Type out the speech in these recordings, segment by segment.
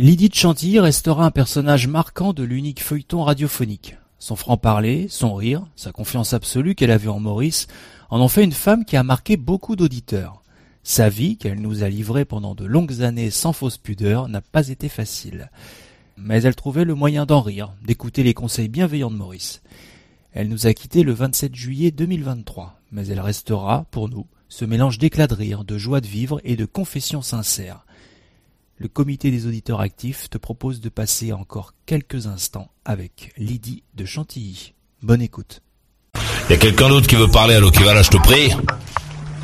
Lydie de Chantilly restera un personnage marquant de l'unique feuilleton radiophonique. Son franc-parler, son rire, sa confiance absolue qu'elle avait en Maurice en ont fait une femme qui a marqué beaucoup d'auditeurs. Sa vie, qu'elle nous a livrée pendant de longues années sans fausse pudeur, n'a pas été facile. Mais elle trouvait le moyen d'en rire, d'écouter les conseils bienveillants de Maurice. Elle nous a quittés le 27 juillet 2023, mais elle restera, pour nous, ce mélange d'éclat de rire, de joie de vivre et de confession sincère le comité des auditeurs actifs te propose de passer encore quelques instants avec Lydie de Chantilly. Bonne écoute. Il y a quelqu'un d'autre qui veut parler, va là, je te prie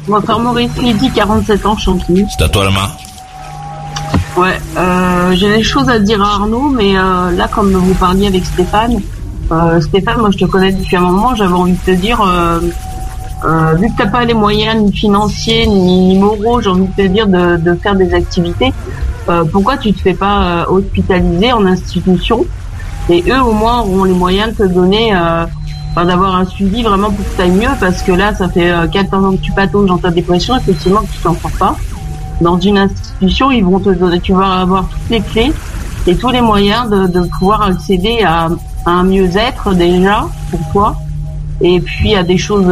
Bonsoir Maurice, Lydie, 47 ans, Chantilly. C'est à toi la main. Ouais, euh, j'ai des choses à dire à Arnaud, mais euh, là, comme vous parliez avec Stéphane, euh, Stéphane, moi je te connais depuis un moment, j'avais envie de te dire, vu que t'as pas les moyens ni financiers ni, moraux, j'ai envie de te dire de, de faire des activités. Euh, pourquoi tu te fais pas euh, hospitaliser en institution? Et eux au moins auront les moyens de te donner euh, d'avoir un suivi vraiment pour que tu ailles mieux parce que là ça fait 14 ans que tu patauges dans ta dépression effectivement que tu t'en sors pas. Dans une institution ils vont te donner tu vas avoir toutes les clés et tous les moyens de, pouvoir accéder à, à un mieux-être déjà pour toi. Et puis à des choses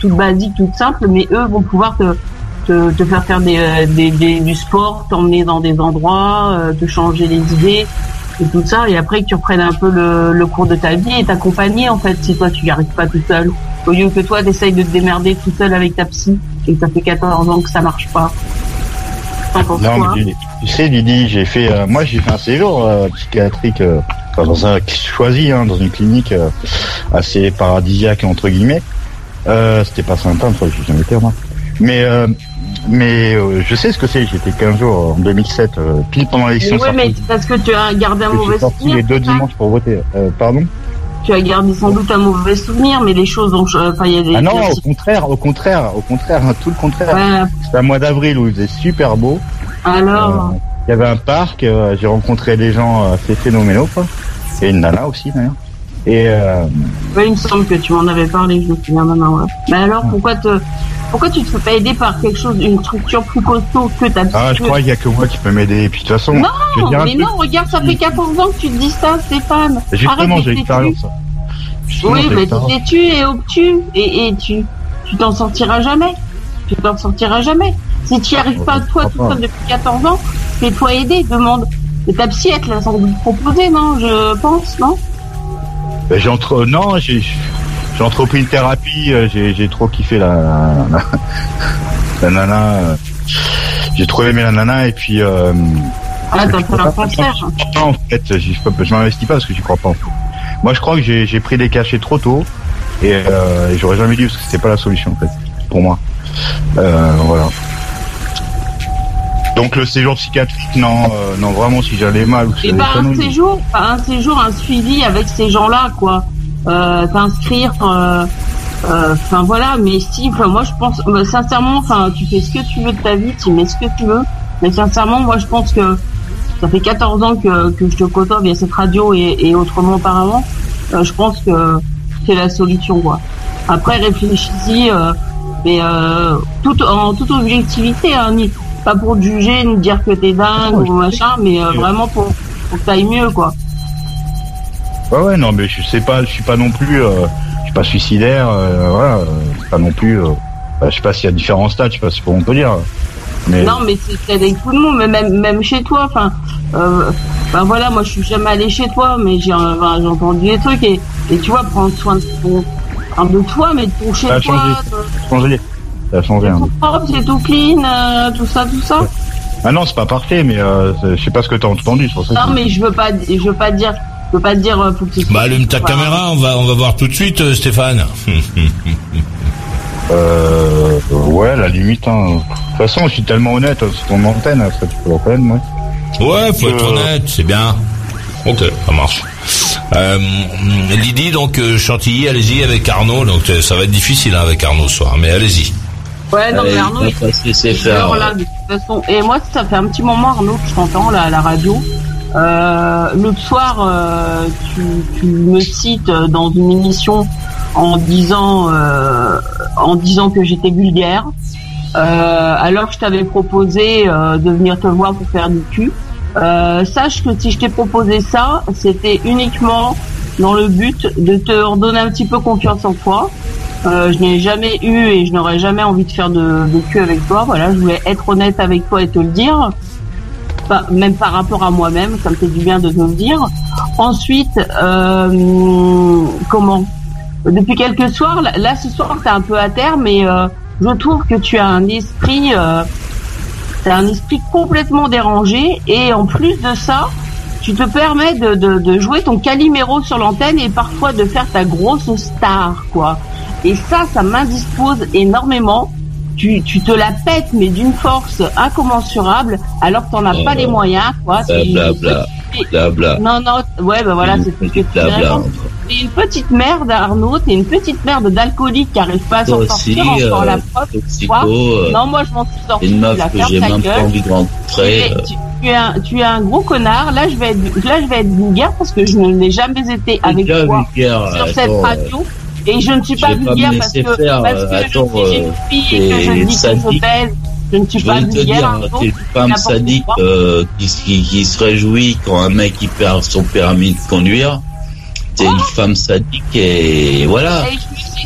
toutes basiques toutes simples mais eux vont pouvoir te te, te faire faire des, euh, des, des, du sport, t'emmener dans des endroits, euh, te changer les idées et tout ça. Et après que tu reprennes un peu le, le cours de ta vie et t'accompagner en fait si toi tu n'y arrives pas tout seul. Au lieu que toi t'essayes de te démerder tout seul avec ta psy et que ça fait 14 ans que ça marche pas. Non, mais tu, sais, Lydie, j'ai fait, euh, moi, j'ai fait un séjour psychiatrique dans un choisi, hein, dans une clinique assez paradisiaque entre guillemets. C'était pas sympa, une fois que jamais été moi. Mais mais euh, je sais ce que c'est. J'étais 15 jours en 2007, euh, pile pendant l'élection. Oui, mais parce que tu as gardé un mauvais souvenir. les deux dimanches pour voter. Euh, pardon Tu as gardé sans doute un mauvais souvenir, mais les choses ont. Enfin, il y a des. Ah non, au contraire, au contraire, au contraire, tout le contraire. C'était un mois d'avril où il faisait super beau. Alors. Il y avait un parc. J'ai rencontré des gens assez phénoménaux, quoi. Et une nana aussi, d'ailleurs. Et euh... il me semble que tu m'en avais parlé, je me souviens maintenant. Ouais. Mais alors, pourquoi te, pourquoi tu te fais pas aider par quelque chose, une structure plus costaud que ta Ah, je crois qu'il y a que moi qui peux m'aider. Et puis de toute façon, non, mais non, regarde, ça fait 14 ans que tu te dis ça, Stéphane. Justement, j'ai l'expérience. Oui, mais tu tu es obtus et, et tu, tu t'en sortiras jamais. Tu t'en sortiras jamais. Si tu n'y arrives pas toi tout seul depuis 14 ans, fais-toi aider, demande. Et ta psy, elle te l'a sans doute proposé, non Je pense, non? Ben, j'ai entre... Non, j'ai j'ai entrepris une thérapie, euh, j'ai trop kiffé la, la, nana. Euh, j'ai trop aimé la nana et puis. Euh, ah, t'as pas En fait, je m'investis pas parce que j'y crois pas. En fait. Moi, je crois que j'ai pris des cachets trop tôt et, euh, j'aurais jamais dit parce que c'était pas la solution en fait pour moi. Euh, voilà. Donc le séjour psychiatrique, non, euh, non vraiment si j'allais mal. Et eh ben un séjour, un séjour, un suivi avec ces gens-là, quoi. Euh, t'inscrire. Euh, euh, enfin voilà, mais si, enfin moi je pense, sincèrement, enfin tu fais ce que tu veux de ta vie, tu mets ce que tu veux, mais sincèrement, moi je pense que ça fait 14 ans que, que je te côtoie via cette radio et, et autrement auparavant. je pense que c'est la solution quoi. Après réfléchis-y, mais tout en toute objectivité, hein, pas pour te juger, ni dire que t'es dingue ou machin, mais euh, vraiment pour, pour que t'ailles mieux, quoi. Ouais, ouais, non, mais je sais pas, je suis pas non plus, euh, je suis pas suicidaire, euh, voilà, pas non plus, bah, je sais pas s'il y a différents stades, je sais pas ce qu'on peut dire. Mais... Non, mais c'est avec tout le monde, mais même, même chez toi, enfin, ben voilà, moi je suis jamais allé chez toi, mais j'ai entendu des trucs et, et tu vois, prendre soin de ton, de toi, mais de ton chez toi. Changé. Ça a changé. C'est tout propre, c'est tout clean, euh, tout ça, tout ça. Ah non, c'est pas parfait, mais euh, je sais pas ce que t'as entendu. Sur ça non, mais je veux pas, je veux pas dire, je veux pas dire. Euh, faut que bah allume ta caméra, on va, on va voir tout de suite, euh, Stéphane. euh, ouais, la limite. Hein. De toute façon, je suis tellement honnête, c'est ton antenne, ça tu peux le reconnaître, moi. Ouais, faut être honnête, c'est bien. Ok, ça marche. Euh, Lydie, donc euh, Chantilly, allez-y avec Arnaud. Donc euh, ça va être difficile hein, avec Arnaud ce soir, mais allez-y. Ouais, non, mais Arnaud, il de toute façon. Et moi, ça fait un petit moment, Arnaud, que je t'entends là, à la radio. Euh, L'autre soir, euh, tu, tu, me cites dans une émission en disant, euh, en disant que j'étais vulgaire. Euh, alors que je t'avais proposé euh, de venir te voir pour faire du cul. Euh, sache que si je t'ai proposé ça, c'était uniquement dans le but de te redonner un petit peu confiance en toi. Euh, je n'ai jamais eu et je n'aurais jamais envie de faire de, de cul avec toi. Voilà, je voulais être honnête avec toi et te le dire. même par rapport à moi-même, ça me fait du bien de te le dire. Ensuite, euh, comment? Depuis quelques soirs, là, ce soir, t'es un peu à terre, mais euh, je trouve que tu as un esprit euh, c'est un esprit complètement dérangé et en plus de ça, tu te permets de, de, de jouer ton caliméro sur l'antenne et parfois de faire ta grosse star, quoi. Et ça, ça m'indispose énormément. Tu, tu te la pètes, mais d'une force incommensurable, alors que t'en as pas les moyens, quoi. Non, non, ouais, ben voilà, c'est T'es une petite merde, Arnaud, t'es une petite merde d'alcoolique qui arrive pas à s'en sortir, encore la preuve. Euh, non, moi, je m'en suis sorti. Une meuf que j'ai même pas envie de rentrer. Euh. Tu, tu, es un, tu es un gros connard. Là, je vais être, là, je vais être vulgaire parce que je ne l'ai jamais été avec toi sur cette radio. Et je ne suis pas vulgaire parce que, faire, parce que attends, je suis une fille et que je dis que je baise. Je ne suis je pas vulgaire. T'es une femme sadique euh, qui, qui, qui, se réjouit quand un mec il perd son permis de conduire. T'es une femme sadique et voilà.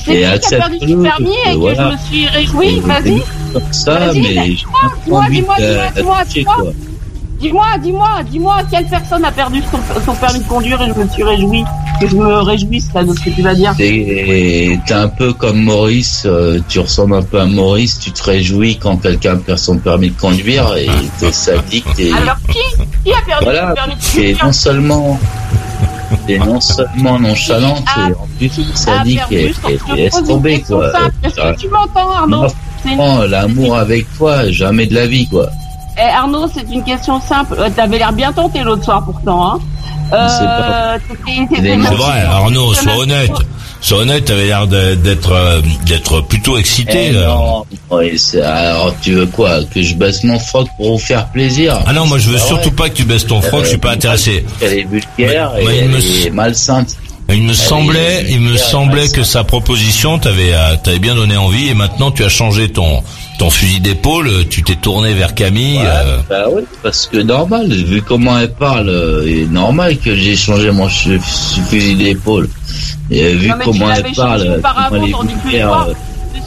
Et, et accepte perdu permis et que voilà. je me suis réjouie. Vas-y. Comme ça, mais dis-moi, dis-moi, dis-moi, dis-moi. Dis-moi, dis-moi, dis-moi, quelle personne a perdu son, son, permis de conduire et je me suis réjoui, que je me réjouisse là de ce que tu vas dire. T'es un peu comme Maurice, euh, tu ressembles un peu à Maurice, tu te réjouis quand quelqu'un perd son permis de conduire et t'es sadique. Es... Alors qui, qui a perdu voilà, son permis de conduire non seulement t'es non seulement nonchalante et en plus sadique et, et, et laisse tomber quoi. Est-ce que tu m'entends Arnaud L'amour avec toi, jamais de la vie quoi. Eh, Arnaud, c'est une question simple. T'avais l'air bien tenté l'autre soir pourtant. Hein. Euh, c'est vrai, Arnaud, sois honnête. Sois honnête, t'avais l'air d'être d'être plutôt excité. Eh non, alors tu veux quoi Que je baisse mon froc pour vous faire plaisir? Ah non, moi je veux surtout pas que tu baisses ton froc, euh, je suis pas intéressé. Elle est vulgaire mais, et, elle est malsainte. Il me semblait, il me semblait que sa proposition t'avait t'avait bien donné envie et maintenant tu as changé ton ton fusil d'épaule, tu t'es tourné vers Camille. Ouais, euh... Bah oui, parce que normal, vu comment elle parle, il est normal que j'ai changé mon fusil d'épaule. Et vu non, comment elle parle, comment elle est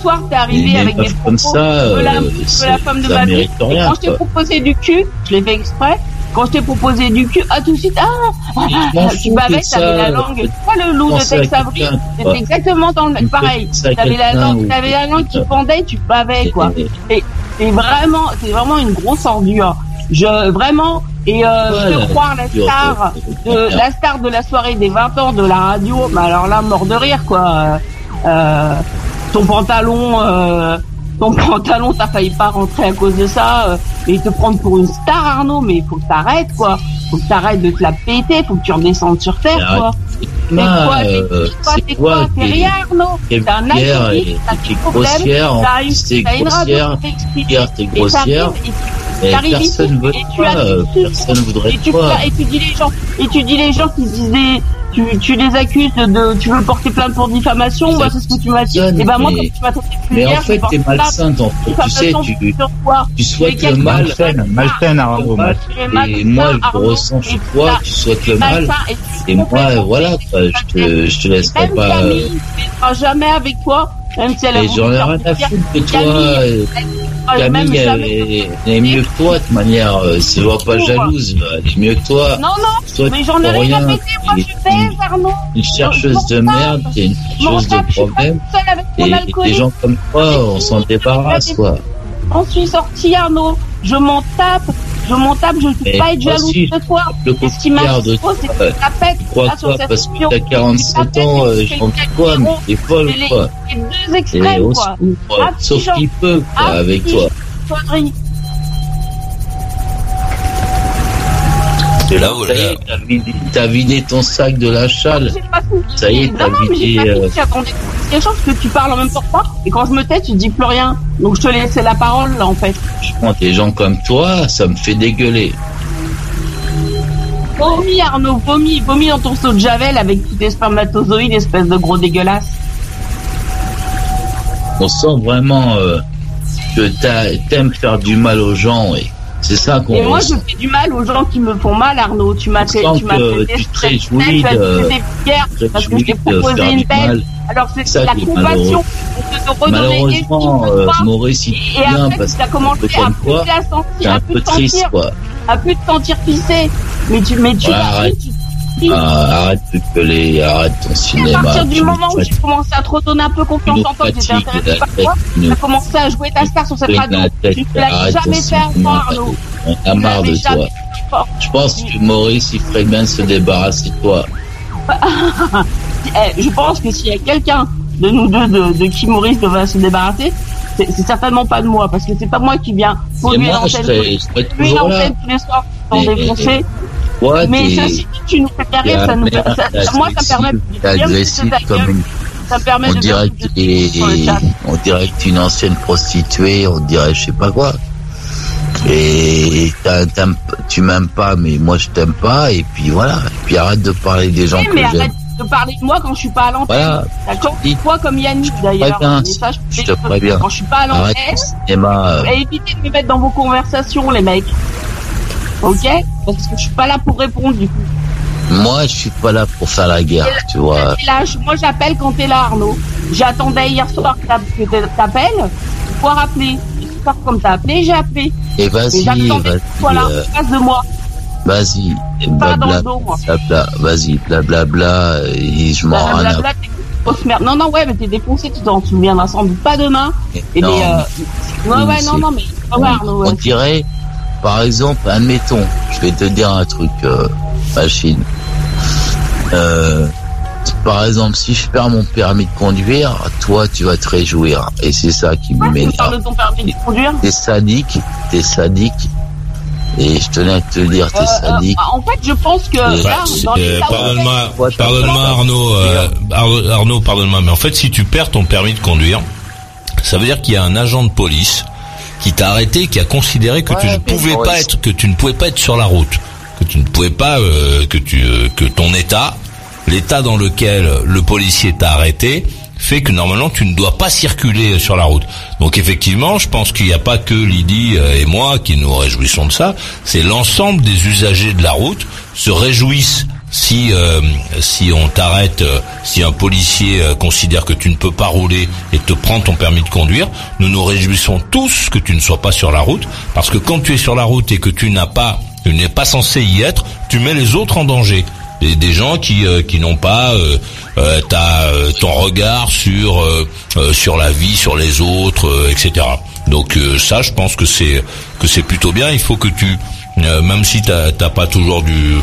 soir, t'es arrivé avec des propos comme ça, de la, euh, de la femme de ma vie. Et quand je t'ai proposé du cul, je l'ai fait exprès. Quand je t'ai proposé du cul, ah tout de suite, ah, ah tu bavais, t'avais la langue. Toi le loup de Tex Avery, c'était exactement dans le pareil. T'avais la langue, t'avais la langue qui pendait, tu bavais quoi. Et c'est vraiment, c'est vraiment une grosse ordure. Je vraiment et euh, je croire la star de la star de la soirée des 20 ans de la radio, mais alors là mort de rire quoi. Euh, ton pantalon euh, ton pantalon, t'as failli pas rentrer à cause de ça, euh, et te prendre pour une star, Arnaud, mais il faut que t'arrêtes, quoi. Faut que t'arrêtes de te la péter, faut que tu redescendes sur terre, quoi. C'est quoi, t'es quoi, t'es rien, Arnaud. T'es un alcoolique, t'as des problèmes, t'as une, une radio t'es grossière. Et personne veut toi, personne voudrait toi. Et tu dis les gens, et tu dis les gens qui disaient, tu, tu les accuses de, tu veux porter plainte pour diffamation, moi c'est ce que tu m'as dit. Et ben moi quand tu m'as traité de Mais en fait t'es malsainte en fait, tu sais, tu, tu souhaites le mal, malsaine, Arnaud. Et moi je ressens chez toi, tu souhaites le mal. Et moi voilà, je te, je te laisserai pas. Camille ne jamais avec toi, même si elle a j'en ai rien à foutre de toi. Camille, elle, elle, est mieux que toi, de manière. Euh, se voit pas jalouse. Elle est mieux que toi. Non, non, toi, mais j'en ai rien à péter. Moi, je baise, Arnaud. Une chercheuse de merde, t'es une chercheuse de problème. Et des gens comme toi, on s'en débarrasse, quoi. On suis sorti, Arnaud. Je m'en tape. Je m'en tape, je ne peux pas être jalouse de toi. Ce qui c'est que tu. Crois quoi, parce que t'as 47 ans, mais t'es folle, quoi. Les deux extrêmes, quoi. Sauf qu'il peut, quoi, avec toi. Et là, ça y est, t'as vidé, vidé ton sac de la chale. Ça y est, t'as vidé. Euh... Quelque chose que tu parles en même temps que moi, et quand je me tais, tu dis plus rien. Donc je te laisse la parole, là, en fait. Je prends des gens comme toi, ça me fait dégueuler. Vomis, Arnaud, vomis, vomis dans ton seau de Javel avec tous tes spermatozoïdes, espèce de gros dégueulasse. On sent vraiment euh, que t'aimes faire du mal aux gens et c'est ça qu'on. Et moi, je fais du mal aux gens qui me font mal, Arnaud. Tu m'as fait, tu m'as fait des tu as des parce que je t'ai proposé une belle. Alors c'est la compassion. Malheureusement, euh, Maurice, il bien parce que commencé à c'est un peu triste, quoi. À plus te sentir pisser. Mais tu, mais tu, ah, arrête de gueuler, arrête ton cinéma. À partir du moment où tu commençais à te redonner un peu confiance en toi, que tu intéressé par toi, tu as commencé à jouer ta star sur cette radio. Tu ne l'as jamais fait moi, Arnaud. On a marre de toi. Je pense que Maurice, il ferait bien se débarrasser de toi. Eh, je pense que s'il y a quelqu'un de nous deux de, de qui Maurice devrait se débarrasser, c'est certainement pas de moi, parce que c'est pas moi qui viens polluer l'antenne tous les soirs pour défoncer mais ça, si tu nous fais carrer, ça nous, ça, moi, ça me permet de comme une... Ça me permet on de dirait que on dirait que tu es une ancienne prostituée, on dirait je sais pas quoi. Et tu m'aimes pas, mais moi je t'aime pas, et puis voilà. Et puis arrête de parler des gens oui, que mais arrête de parler de moi quand je suis pas à l'antenne. Voilà. D'accord Toi comme Yannick d'ailleurs. Je, te préviens. Quand je suis pas à l'antenne. Euh. Évitez de me mettre dans vos conversations, les mecs. Ok Parce que je suis pas là pour répondre du coup. Moi, je suis pas là pour faire la guerre, tu vois. Là, moi, j'appelle quand t'es là, Arnaud. J'attendais hier soir que t'appelles pour rappeler. Soir, comme t'as appelé, j'ai appelé. Et vas-y, vas-y. Voilà, euh... face de moi. Vas-y, blabla, blabla, vas-y, blablabla, et je m'en rends à... Non, non, ouais, mais t'es défoncé, tu t'en souviendras sans doute pas demain. Et non, euh... ouais, ouais, non, non, mais... Ouais, Arnaud, ouais. On dirait, par exemple, admettons, je vais te dire un truc, euh, machine. Euh, par exemple, si je perds mon permis de conduire, toi, tu vas te réjouir. Et c'est ça qui me m'énerve. T'es sadique, t'es sadique. Et je tenais à te dire, t'es euh, sadique. en fait, je pense que pardonne-moi, pardonne-moi Arnaud, Arnaud, pardonne-moi, mais en fait, si tu perds ton permis de conduire, ça veut dire qu'il y a un agent de police qui t'a arrêté, qui a considéré que tu ne pouvais pas être, que tu ne pouvais pas être sur la route, que tu ne pouvais pas, euh, que tu, euh, que ton état, l'état dans lequel le policier t'a arrêté, fait que normalement tu ne dois pas circuler sur la route. Donc effectivement, je pense qu'il n'y a pas que Lydie euh, et moi qui nous réjouissons de ça, c'est l'ensemble des usagers de la route se réjouissent si euh, si on t'arrête, euh, si un policier euh, considère que tu ne peux pas rouler et te prend ton permis de conduire, nous nous réjouissons tous que tu ne sois pas sur la route, parce que quand tu es sur la route et que tu n'as pas, tu n'es pas censé y être, tu mets les autres en danger. Des, des gens qui qui n'ont pas ta, ton regard sur sur la vie, sur les autres, etc. Donc ça, je pense que c'est que c'est plutôt bien. Il faut que tu euh, même si t'as pas toujours du,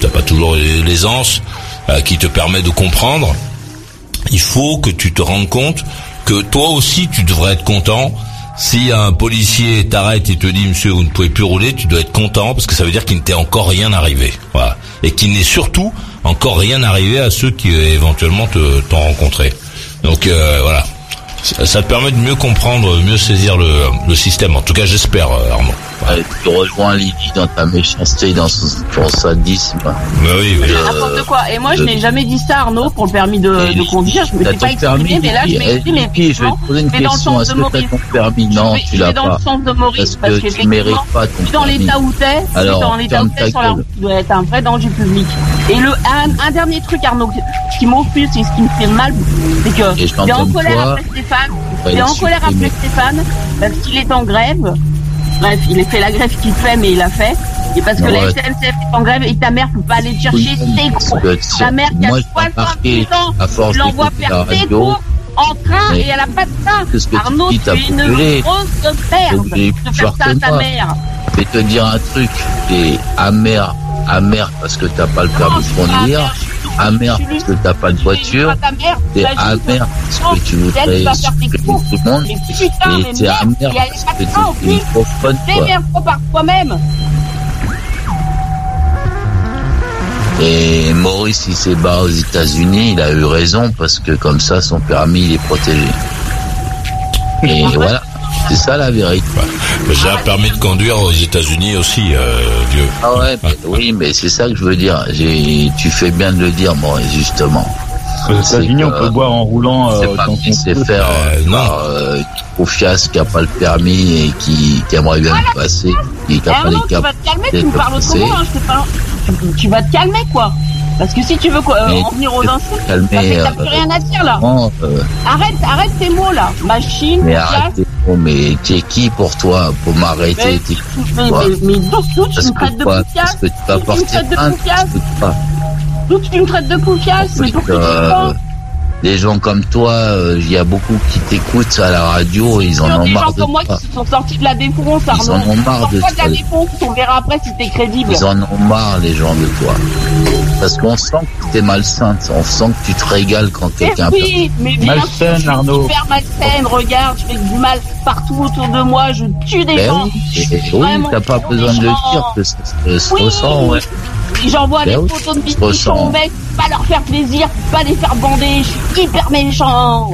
t'as pas toujours l'aisance euh, qui te permet de comprendre, il faut que tu te rendes compte que toi aussi tu devrais être content. Si un policier t'arrête et te dit monsieur vous ne pouvez plus rouler, tu dois être content parce que ça veut dire qu'il ne t'est encore rien arrivé. Voilà. Et qu'il n'est surtout encore rien arrivé à ceux qui euh, éventuellement t'ont rencontré. Donc voilà. Ça te permet de mieux comprendre, mieux saisir le, le système. En tout cas, j'espère, Arnaud tu rejoins Lydie dans ta méchanceté, dans son, sadisme. Bah oui, oui. Euh, N'importe quoi. Et moi, je n'ai jamais dit ça, Arnaud, pour le permis de, de conduire. Je me suis pas exprimé, mais là, je m'exprime. Et je vais te poser une question. Est-ce que tu as ton permis Non, tu l'as pas. dans le sens de Maurice, parce que tu mérites pas ton permis. Dans l'état où t'es, dans l'état où t'es sur la route, tu dois être un vrai danger public. Et le, un, dernier truc, Arnaud, ce qui m'offusque et ce qui me fait mal, c'est que t'es en colère après Stéphane. T'es en colère après Stéphane, parce qu'il est en grève Bref, il a fait la grève qu'il fait, mais il l'a fait. Et parce que la SNCF est en grève et ta mère peut pas aller te chercher tes gros. Ta mère qui a 68 ans, tu l'envoies faire tes cours en train et elle a pas de ça. Arnaud, tu es une grosse merde de faire ça à ta mère. Je vais te dire un truc, t'es amer, amer parce que t'as pas le permis de conduire amer parce que t'as pas de voiture, t'es amer parce que tu voudrais supprimer tout le monde, et t'es amer parce que t'es conne, quoi. par toi-même. Et Maurice, il s'est barré aux États-Unis, il a eu raison parce que comme ça, son permis, il est protégé. Et voilà. C'est ça la vérité. J'ai un permis de conduire aux États-Unis aussi, euh, Dieu. Ah ouais, mais, oui, mais c'est ça que je veux dire. Tu fais bien de le dire, Maurice, justement. Aux États-Unis, on peut boire en roulant. Euh, c'est pas qui sait faire euh, euh, non. Euh, fiasque, qui a pas le permis et qui, qui aimerait bien le passer, qui n'a pas les Tu vas te calmer, tu me parles autrement, hein, je. Tu, vas te calmer, quoi. Parce que si tu veux euh, en venir aux calmer, t'as plus rien à dire là. Arrête, arrête tes mots là. Machine, mais arrête tes mots, mais t'es qui pour toi pour m'arrêter Mais, mais, mais, d'où tu me traites de poufiasse? que tu vas porter plainte, D'où tu me traites de poufiasse? Mais pourquoi tu des gens comme toi, il y a beaucoup qui t'écoutent à la radio, ils en ont marre de toi. Des gens comme moi qui sont sortis de la défonce, Arnaud. Ils en ont marre de toi. de la défonce, on verra après si t'es crédible. Ils en ont marre, les gens de toi. Parce qu'on sent que t'es malsain, on sent que tu te régales quand quelqu'un oui, mais bien malsaine, Arnaud. super malsaine, regarde, je fais du mal partout autour de moi, je tue des ben gens. Oui, oui t'as pas besoin de le dire, que ça se ressent, ouais. J'envoie des photos de biscuits sur mon mec, pas leur faire plaisir, pas les faire bander, je suis hyper méchant.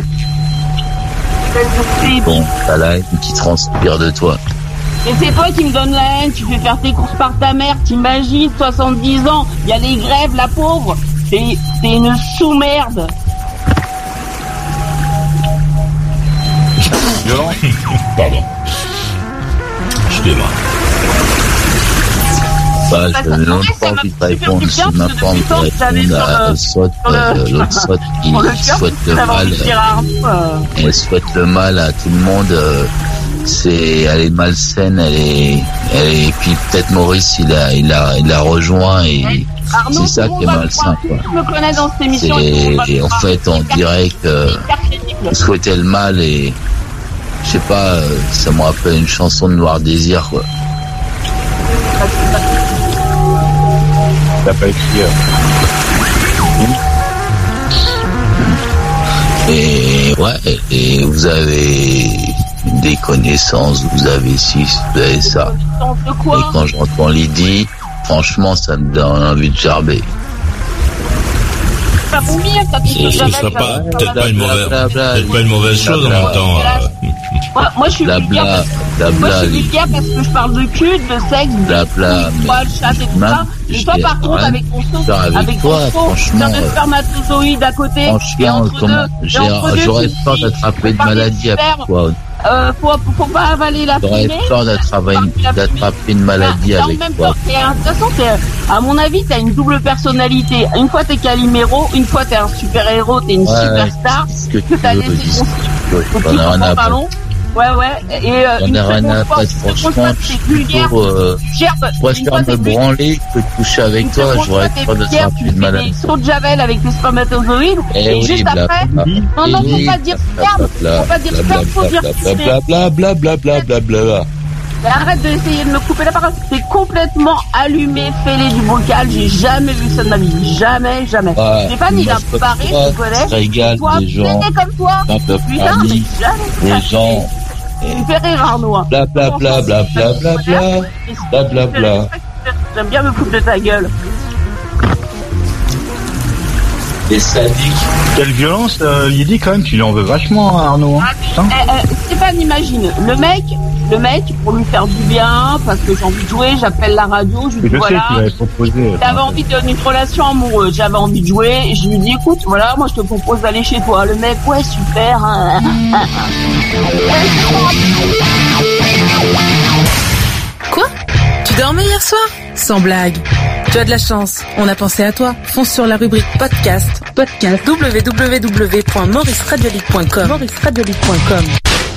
Bon, t'as la haine qui transpire de toi. Et c'est toi qui me donne la haine, tu fais faire tes courses par ta mère, t'imagines, 70 ans, il y a les grèves, la pauvre. T'es une sous-merde. Violent Pardon. Je je pas envie de répondre, je n'ai même pas envie de répondre à Soit, l'autre Soit qui souhaite le mal. Elle souhaite le mal à tout le monde. Euh, c'est, elle est malsaine, elle est, elle est, et puis peut-être Maurice, il a, il a, il a rejoint et c'est ça qui est malsain. C'est, en fait, on dirait que souhaitez le mal et, je sais pas, euh, ça me rappelle une chanson de Noir Désir, quoi. Pas écrit. Et ouais, et vous avez des connaissances, vous avez ci, vous avez ça. Et quand j'entends Lydie, franchement, ça me donne envie de gerber. Ça Ce serait pas, peut-être pas, une mauvaise, peut-être pas une mauvaise chose en même temps. Moi, moi, je suis vulgaire parce, moi, je suis vulgaire parce que je parle de cul, de sexe, de poil, chat et tout ça. Et toi, par contre, avec ton son, avec ton de spermatozoïdes à côté, et entre deux, j'aurais peur d'attraper une maladie avec toi. Euh, faut, faut pas avaler la fumée. J'aurais peur d'attraper une maladie avec toi. De toute façon, à mon avis, t'as une double personnalité. Une fois t'es Calimero, une fois t'es un super héros, t'es une superstar. Que, t'as laissé ton. Ouais, ouais. Et euh, une à faire, franchement, pour, euh, je préfère me branler que coucher avec toi, j'aurais peur de te plus de maladie. Des sauts de javel avec des spermatozoïdes, et, juste après, non, non, faut pas dire sperme, faut pas dire sperme, faut dire blablabla. Arrête d'essayer de me couper la parole. C'est complètement allumé, fêlé du bocal. J'ai jamais vu ça de ma vie. Jamais, jamais. Ouais, Stéphane, il a paré, tu connais. Toi, des gens. comme toi. Putain, mais jamais. Des gens. Tu me rire, Arnaud. Bla bla bla bla bla bla bla. Bla bla bla. J'aime bien me foutre de ta gueule. Sadiques. Quelle violence, euh, dit quand même, tu lui en veux vachement, Arnaud. Hein, ah, eh, eh, Stéphane, imagine, le mec, le mec, pour lui faire du bien, parce que j'ai envie de jouer, j'appelle la radio, je lui dis voilà. J'avais envie d'une relation amoureuse, j'avais envie de jouer, et je lui dis écoute, voilà, moi je te propose d'aller chez toi. Le mec, ouais, super. Hein. Quoi? Tu dormais hier soir? Sans blague. Tu as de la chance, on a pensé à toi. Fonce sur la rubrique podcast, podcast. www.mauriceradiolique.com mauriceradiolique.com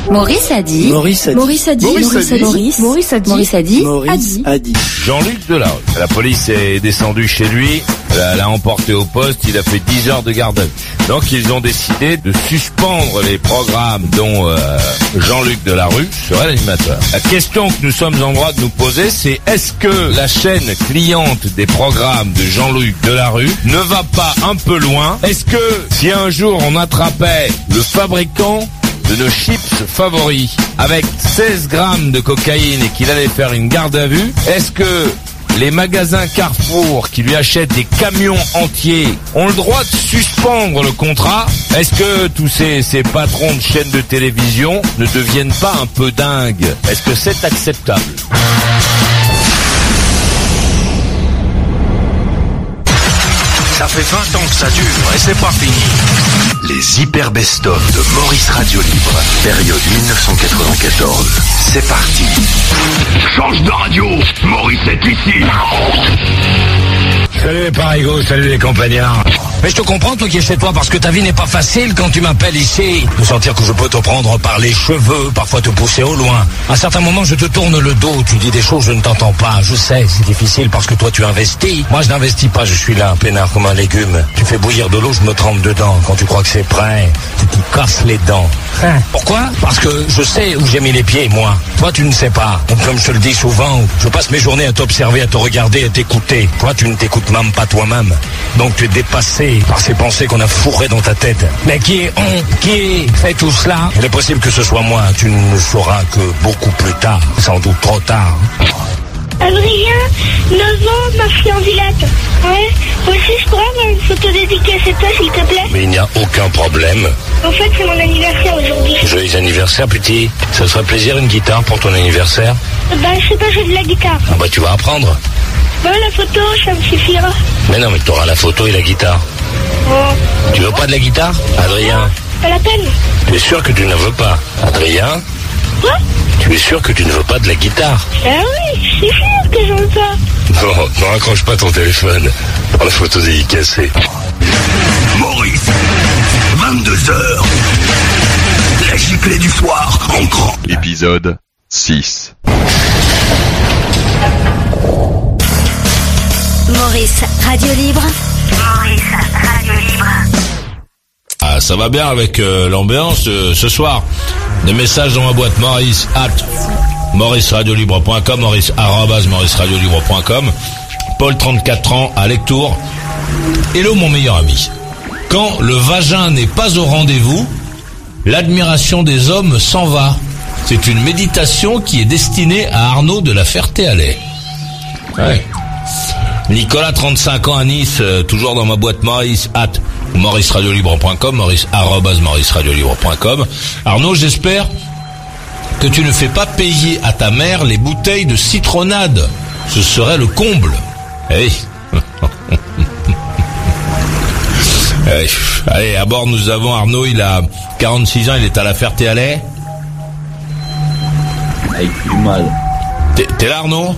Maurice a dit. Maurice a dit. Maurice a dit. Maurice a dit. Maurice a dit. Maurice a dit. Maurice a dit. Jean-Luc Delarue. La police est descendue chez lui, l'a emporté au poste, il a fait 10 heures de garde Donc ils ont décidé de suspendre les programmes dont euh, Jean-Luc Delarue serait l'animateur. La question que nous sommes en droit de nous poser, c'est est-ce que la chaîne cliente des programmes de Jean-Luc Delarue ne va pas un peu loin? Est-ce que si un jour on attrapait le fabricant de nos chips favoris avec 16 grammes de cocaïne et qu'il allait faire une garde à vue, est-ce que les magasins Carrefour qui lui achètent des camions entiers ont le droit de suspendre le contrat? Est-ce que tous ces, patrons de chaînes de télévision ne deviennent pas un peu dingues? Est-ce que c'est acceptable? Ça fait 20 ans que ça dure et c'est pas fini. Les hyper best-of de Maurice Radio Libre, période 1994. C'est parti. Change de radio, Maurice est ici. Salut les parigots, salut les compagnons. Mais je te comprends, toi qui es chez toi, parce que ta vie n'est pas facile quand tu m'appelles ici. De sentir que je peux te prendre par les cheveux, parfois te pousser au loin. À certains moments, je te tourne le dos, tu dis des choses, je ne t'entends pas. Je sais, c'est difficile parce que toi tu investis. Moi je n'investis pas, je suis là, peinard comme un légume. Tu fais bouillir de l'eau, je me trempe dedans. Quand tu crois que c'est prêt, tu te casses les dents. Hein Pourquoi? Parce que je sais où j'ai mis les pieds, moi. Toi tu ne sais pas. Donc comme je te le dis souvent, je passe mes journées à t'observer, à te regarder, à t'écouter. Toi tu ne t'écoutes même pas toi-même. Donc tu es dépassé par ces pensées qu'on a fourrées dans ta tête. Mais qui est on? Qui fait tout cela Il est possible que ce soit moi. Tu ne le sauras que beaucoup plus tard. Sans doute trop tard. Adrien, 9 ans, marché en Villette. Ouais, aussi je pourrais avoir une photo dédicacée à toi, s'il te plaît Mais il n'y a aucun problème. En fait, c'est mon anniversaire aujourd'hui. Joyeux anniversaire, petit. Ça te ferait plaisir une guitare pour ton anniversaire Bah, je sais pas jouer de la guitare. Ah bah tu vas apprendre. Bah, la photo, ça me suffira. Mais non, mais tu auras la photo et la guitare. Tu veux pas de la guitare Adrien pas la peine. Tu es sûr que tu ne veux pas Adrien Quoi Tu es sûr que tu ne veux pas de la guitare Ah oui, je suis sûr que j'en veux pas. Non, ne raccroche pas ton téléphone. Prends la photo dédicacée. Maurice, 22h. La giclée du soir en grand. Épisode 6. Maurice, Radio Libre. Maurice, Radio Libre. Ah, ça va bien avec euh, l'ambiance euh, ce soir. Des messages dans ma boîte Maurice at mauriceradiolibre.com, maurice arrobase mauriceradiolibre.com. Paul 34 ans à Lectour. Hello mon meilleur ami. Quand le vagin n'est pas au rendez-vous, l'admiration des hommes s'en va. C'est une méditation qui est destinée à Arnaud de la Ferté-Alais. Ouais. Nicolas, 35 ans à Nice, euh, toujours dans ma boîte Maurice at mauriceradiolibre.com, maurice mauriceradiolibre.com. Arnaud, j'espère que tu ne fais pas payer à ta mère les bouteilles de citronnade. Ce serait le comble. Eh. Eh, Allez, à bord, nous avons Arnaud, il a 46 ans, il est à la Ferté-Alais. Avec du mal. T'es là, Arnaud?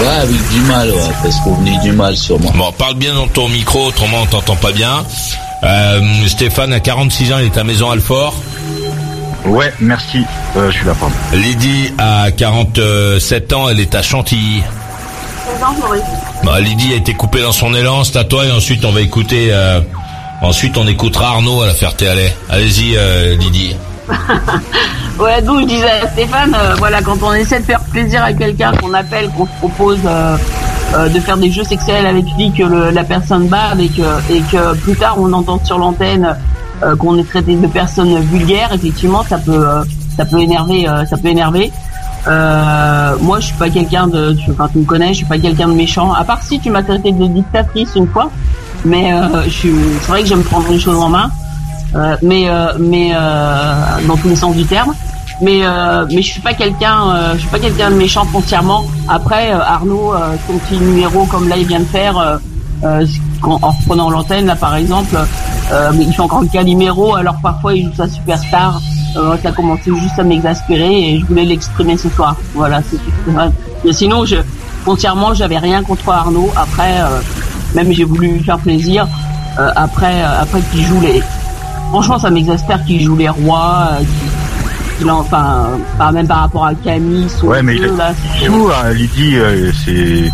Ouais, avec du mal, ouais, parce qu'on venait du mal sur moi. Bon, parle bien dans ton micro, autrement on t'entend pas bien. Euh, Stéphane a 46 ans, il est à Maison Alfort. Ouais, merci. Euh, je suis là, pardon. Lydie a 47 ans, elle est à Chantilly. Maurice. Bah, Lydie a été coupée dans son élan, c'est à toi et ensuite on va écouter. euh, ensuite on écoutera Arnaud à la Ferté-Alais. Allez-y, euh, Lydie. Ouais, d'où je disais à Stéphane, euh, voilà, quand on essaie de faire plaisir à quelqu'un, qu'on appelle, qu'on se propose euh, euh, de faire des jeux sexuels avec lui, que la personne bave et que, plus tard on entend sur l'antenne qu'on est traité de personnes vulgaires, effectivement, ça peut, ça peut énerver, ça peut énerver. Moi, je suis pas quelqu'un de, quand tu me connais, je suis pas quelqu'un de méchant. À part si tu m'as traité de dictatrice une fois, mais je suis, c'est vrai que j'aime prendre les choses en main. Mais euh, mais euh, dans tous les sens du terme. Mais euh, mais je suis pas quelqu'un, euh, je suis pas quelqu'un de méchant foncièrement. Après euh, Arnaud, son petit numéro comme là il vient de faire, en, en reprenant l'antenne là par exemple, il fait encore le Calimero. Alors parfois il joue sa superstar. Euh, ça a commencé juste à m'exaspérer et je voulais l'exprimer ce soir. Voilà, c'est. Mais sinon je foncièrement j'avais rien contre Arnaud. Après euh, même j'ai voulu lui faire plaisir. Euh, après après qu'il joue les Franchement, ça m'exaspère qu'il joue les rois, enfin, pas même par rapport à Camille, son Ouais, mais il là, c'est- joue, hein, Lydie, euh, c'est,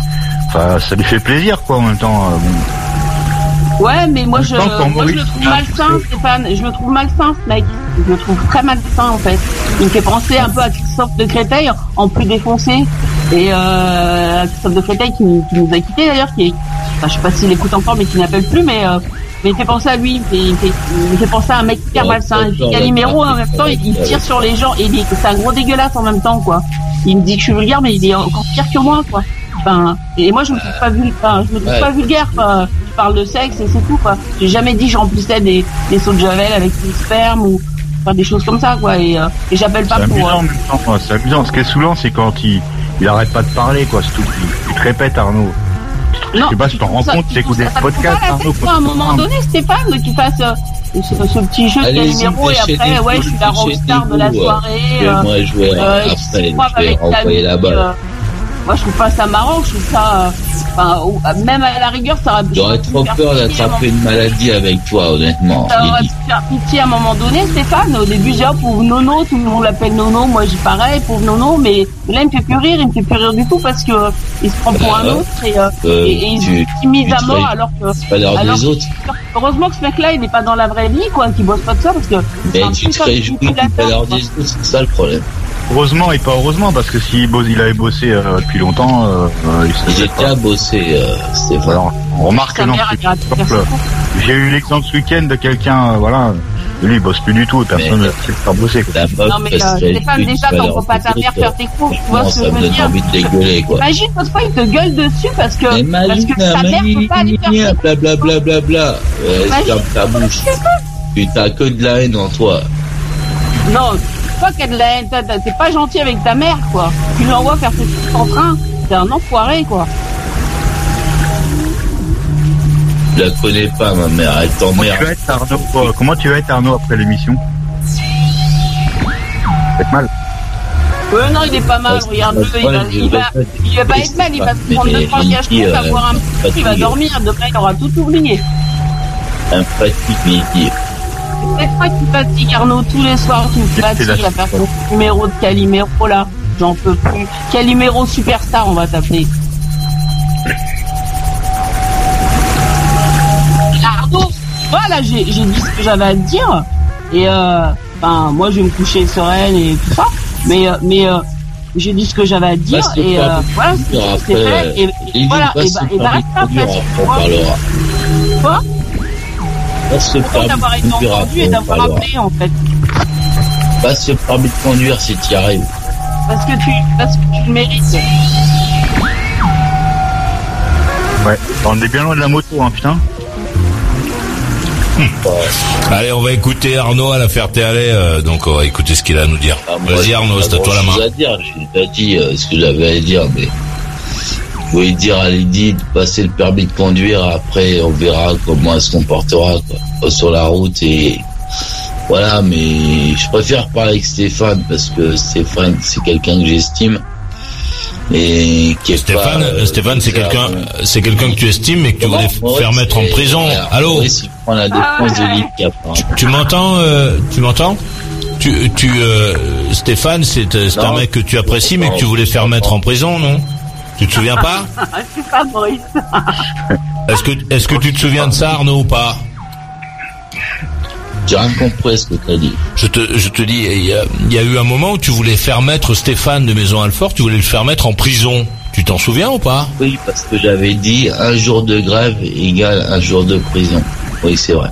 enfin, ça lui fait plaisir, quoi, en même temps. euh, bon. Ouais, mais moi, je, moi, je le trouve malsain, Stéphane. Je le trouve malsain, ce mec. Je le trouve très malsain, en fait. Il me fait penser un peu à Christophe de Créteil, en plus défoncé. Et euh, Christophe de Créteil qui, nous- qui nous a quittés, d'ailleurs, qui est, enfin, je sais pas s'il écoute encore, mais qui n'appelle plus, mais, euh, mais il fait penser à lui. Il fait, il fait, il fait penser à un mec hyper malsain. Puis ouais, Calimero, en même temps, il, il tire sur les gens. Et il dit que c'est un gros dégueulasse en même temps, quoi. Il me dit que je suis vulgaire, mais il est encore pire que moi, quoi. Enfin, et moi, je me trouve pas, vul... enfin, je me trouve Ouais. pas vulgaire. quoi. Je parle de sexe et c'est tout. quoi. J'ai jamais dit que je remplissais des, des seaux de javel avec du sperme ou enfin, des choses comme ça. quoi. Et, euh, et j'appelle pas C'est pour. amusant euh, en même temps. quoi. C'est amusant. Ce qui est saoulant, c'est quand il, il arrête pas de parler, quoi. C'est tout. Il, il te répète, Arnaud. Non, je sais pas si tu t'en rends compte, tu écoutes des podcasts, à un moment donné, Stéphane, tu fasses euh, ce, ce petit jeu de numéro et après, ouais, je suis la rockstar de la déchaînez-vous, soirée. Euh, moi, je vais, euh, après, je vais renvoyer la balle. Euh, Moi, je trouve pas ça marrant, je trouve ça. euh, Enfin, ou- même à la rigueur, ça aurait J'aurais trop peur d'attraper une maladie avec toi, honnêtement. Ça aurait pu faire pitié à un moment donné, Stéphane. Au début, j'ai oh, pauvre Nono, tout le monde l'appelle Nono, moi j'ai pareil, pauvre Nono, mais là, il me fait plus rire, il me fait plus rire du tout parce que euh, il se prend pour un autre et, euh, euh, et, il se tu à mort alors que. c'est pas l'heure alors des que- autres. Heureusement que ce mec-là, il n'est pas dans la vraie vie, quoi, qu'il bosse pas de ça parce que. Mais tu te réjouis pas l'heure des autres, c'est ça le problème. Heureusement et pas heureusement, parce que s'il bosse, il avait bossé euh, depuis longtemps, euh, euh, il Il serait était à bosser, euh, Stéphane. Alors, on remarque que non. J'ai eu l'exemple ce week-end de quelqu'un, euh, voilà, lui il bosse plus du tout, personne ne sait faire bosser. Quoi. Non, mais euh, Stéphane, déjà, t'envoies pas des ta mère faire tes cours, tu vois ce que ça je me veux donne dire envie de dégueuler, quoi. Imagine, fois, il te gueule dessus parce que, parce que sa mère peut pas aller faire ses cours. blablabla, bla, bla, bla. Ouais, Imagine. ferme ta bouche. Tu t'as que de la haine en toi. Non, toi t'es pas gentil avec ta mère, quoi. Tu l'envoies faire ses trucs en train, t'es un enfoiré, quoi. Je la connais pas, ma mère. Elle Comment tu, vas t'emmerde. être, Arnaud, euh, comment tu vas être Arnaud après l'émission C'est mal. Ouais, non, il est pas mal, regarde-le, il va, pas- il va, il va pas être mal, il va se prendre deux, trois gâches, il va boire un petit il va dormir, demain, il aura tout oublié. Un Lydie. C'est toi qui fatigues, Arnaud, tous les soirs, tu me fatigues à faire ton numéro de Calimero, là. J'en peux plus. Calimero Superstar, on va t'appeler. Arnaud, voilà, j'ai dit ce que j'avais à te dire. Et, euh, enfin, moi, je vais me coucher sereine et tout ça. Mais, euh, mais, euh, j'ai dit ce que j'avais à te dire. Bah, et, euh, voilà, c'est fait. Et, voilà, et bah, et bah, facile. après, on parlera. Quoi Passe le Faut permis d'avoir de été conduire, entendu et d'avoir appelé, en fait. Passe le permis de conduire si tu y arrives. Parce que tu, parce que tu le mérites. Ouais, on est bien loin de la moto, hein, putain. Allez, on va écouter Arnaud à la Ferté-Alais, euh, donc on va écouter ce qu'il a à nous dire. Vas-y Arnaud, c'est à toi la main. à dire. J'ai déjà dit euh, ce que j'avais à dire, mais je voulais dire à Lydie de passer le permis de conduire. Après, on verra comment elle se comportera quoi, sur la route et voilà. Mais je préfère parler avec Stéphane parce que Stéphane, c'est quelqu'un que j'estime et qui est Stéphane, pas, euh, Stéphane, c'est quelqu'un, c'est quelqu'un que tu estimes mais que tu voulais Maurice, faire mettre en prison. voilà, Allô Maurice, il prend la défense de Lydie après. Tu m'entends euh, Tu m'entends Tu, tu euh, Stéphane, c'est un mec que tu apprécies mais que tu voulais faire mettre en prison, non? Tu te souviens pas Je suis pas Maurice. Est-ce que est-ce que tu te souviens de ça Arnaud ou pas J'ai rien compris ce que t'as dit. Je te, je te dis, il y, a, il y a eu un moment où tu voulais faire mettre Stéphane de Maison Alfort, tu voulais le faire mettre en prison. Tu t'en souviens ou pas Oui, parce que j'avais dit un jour de grève égale un jour de prison. Oui, c'est vrai.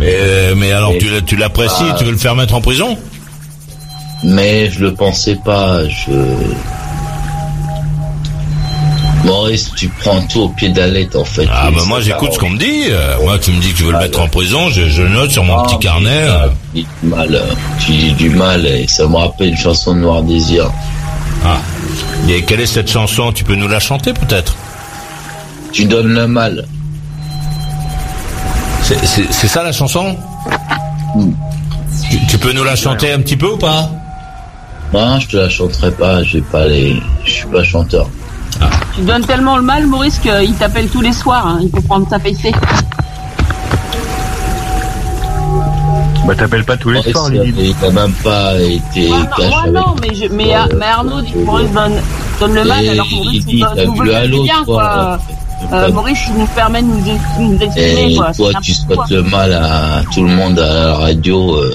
Mais, mais alors tu, l'as- tu l'apprécies, Ah. tu veux le faire mettre en prison? Mais je le pensais pas. Je. Maurice, tu prends tout au pied de la lettre en fait. Ah bah moi j'écoute ce qu'on me dit. Euh, moi tu me dis que tu veux le mettre en prison, je, je note sur mon Ah, petit carnet. ah, euh. Tu dis du mal, euh, tu dis du mal et ça me rappelle une chanson de Noir Désir. Ah. Et quelle est cette chanson? Tu peux nous la chanter peut-être? Tu donnes le mal. C'est ça la chanson? Hmm. tu, tu peux nous la chanter un petit peu ou pas? Non, je te la chanterai pas. J'ai pas les. Je suis pas chanteur. Tu donnes tellement le mal, Maurice, qu'il t'appelle tous les soirs. hein. Il faut prendre sa PC. Bah t'appelles pas tous les Maurice, soirs, Lydie. il n'a même pas été Moi, non, cash moi, avec. non, mais, je, mais, Euh, mais Arnaud dit que Maurice donne, donne le mal, Et alors que Maurice il donne- t'as nous vu veut à du l'autre, bien, quoi. quoi. Euh, Maurice, il nous permet de nous, nous exprimer, Et quoi. toi, tu souhaites le mal à tout le monde à la radio. euh,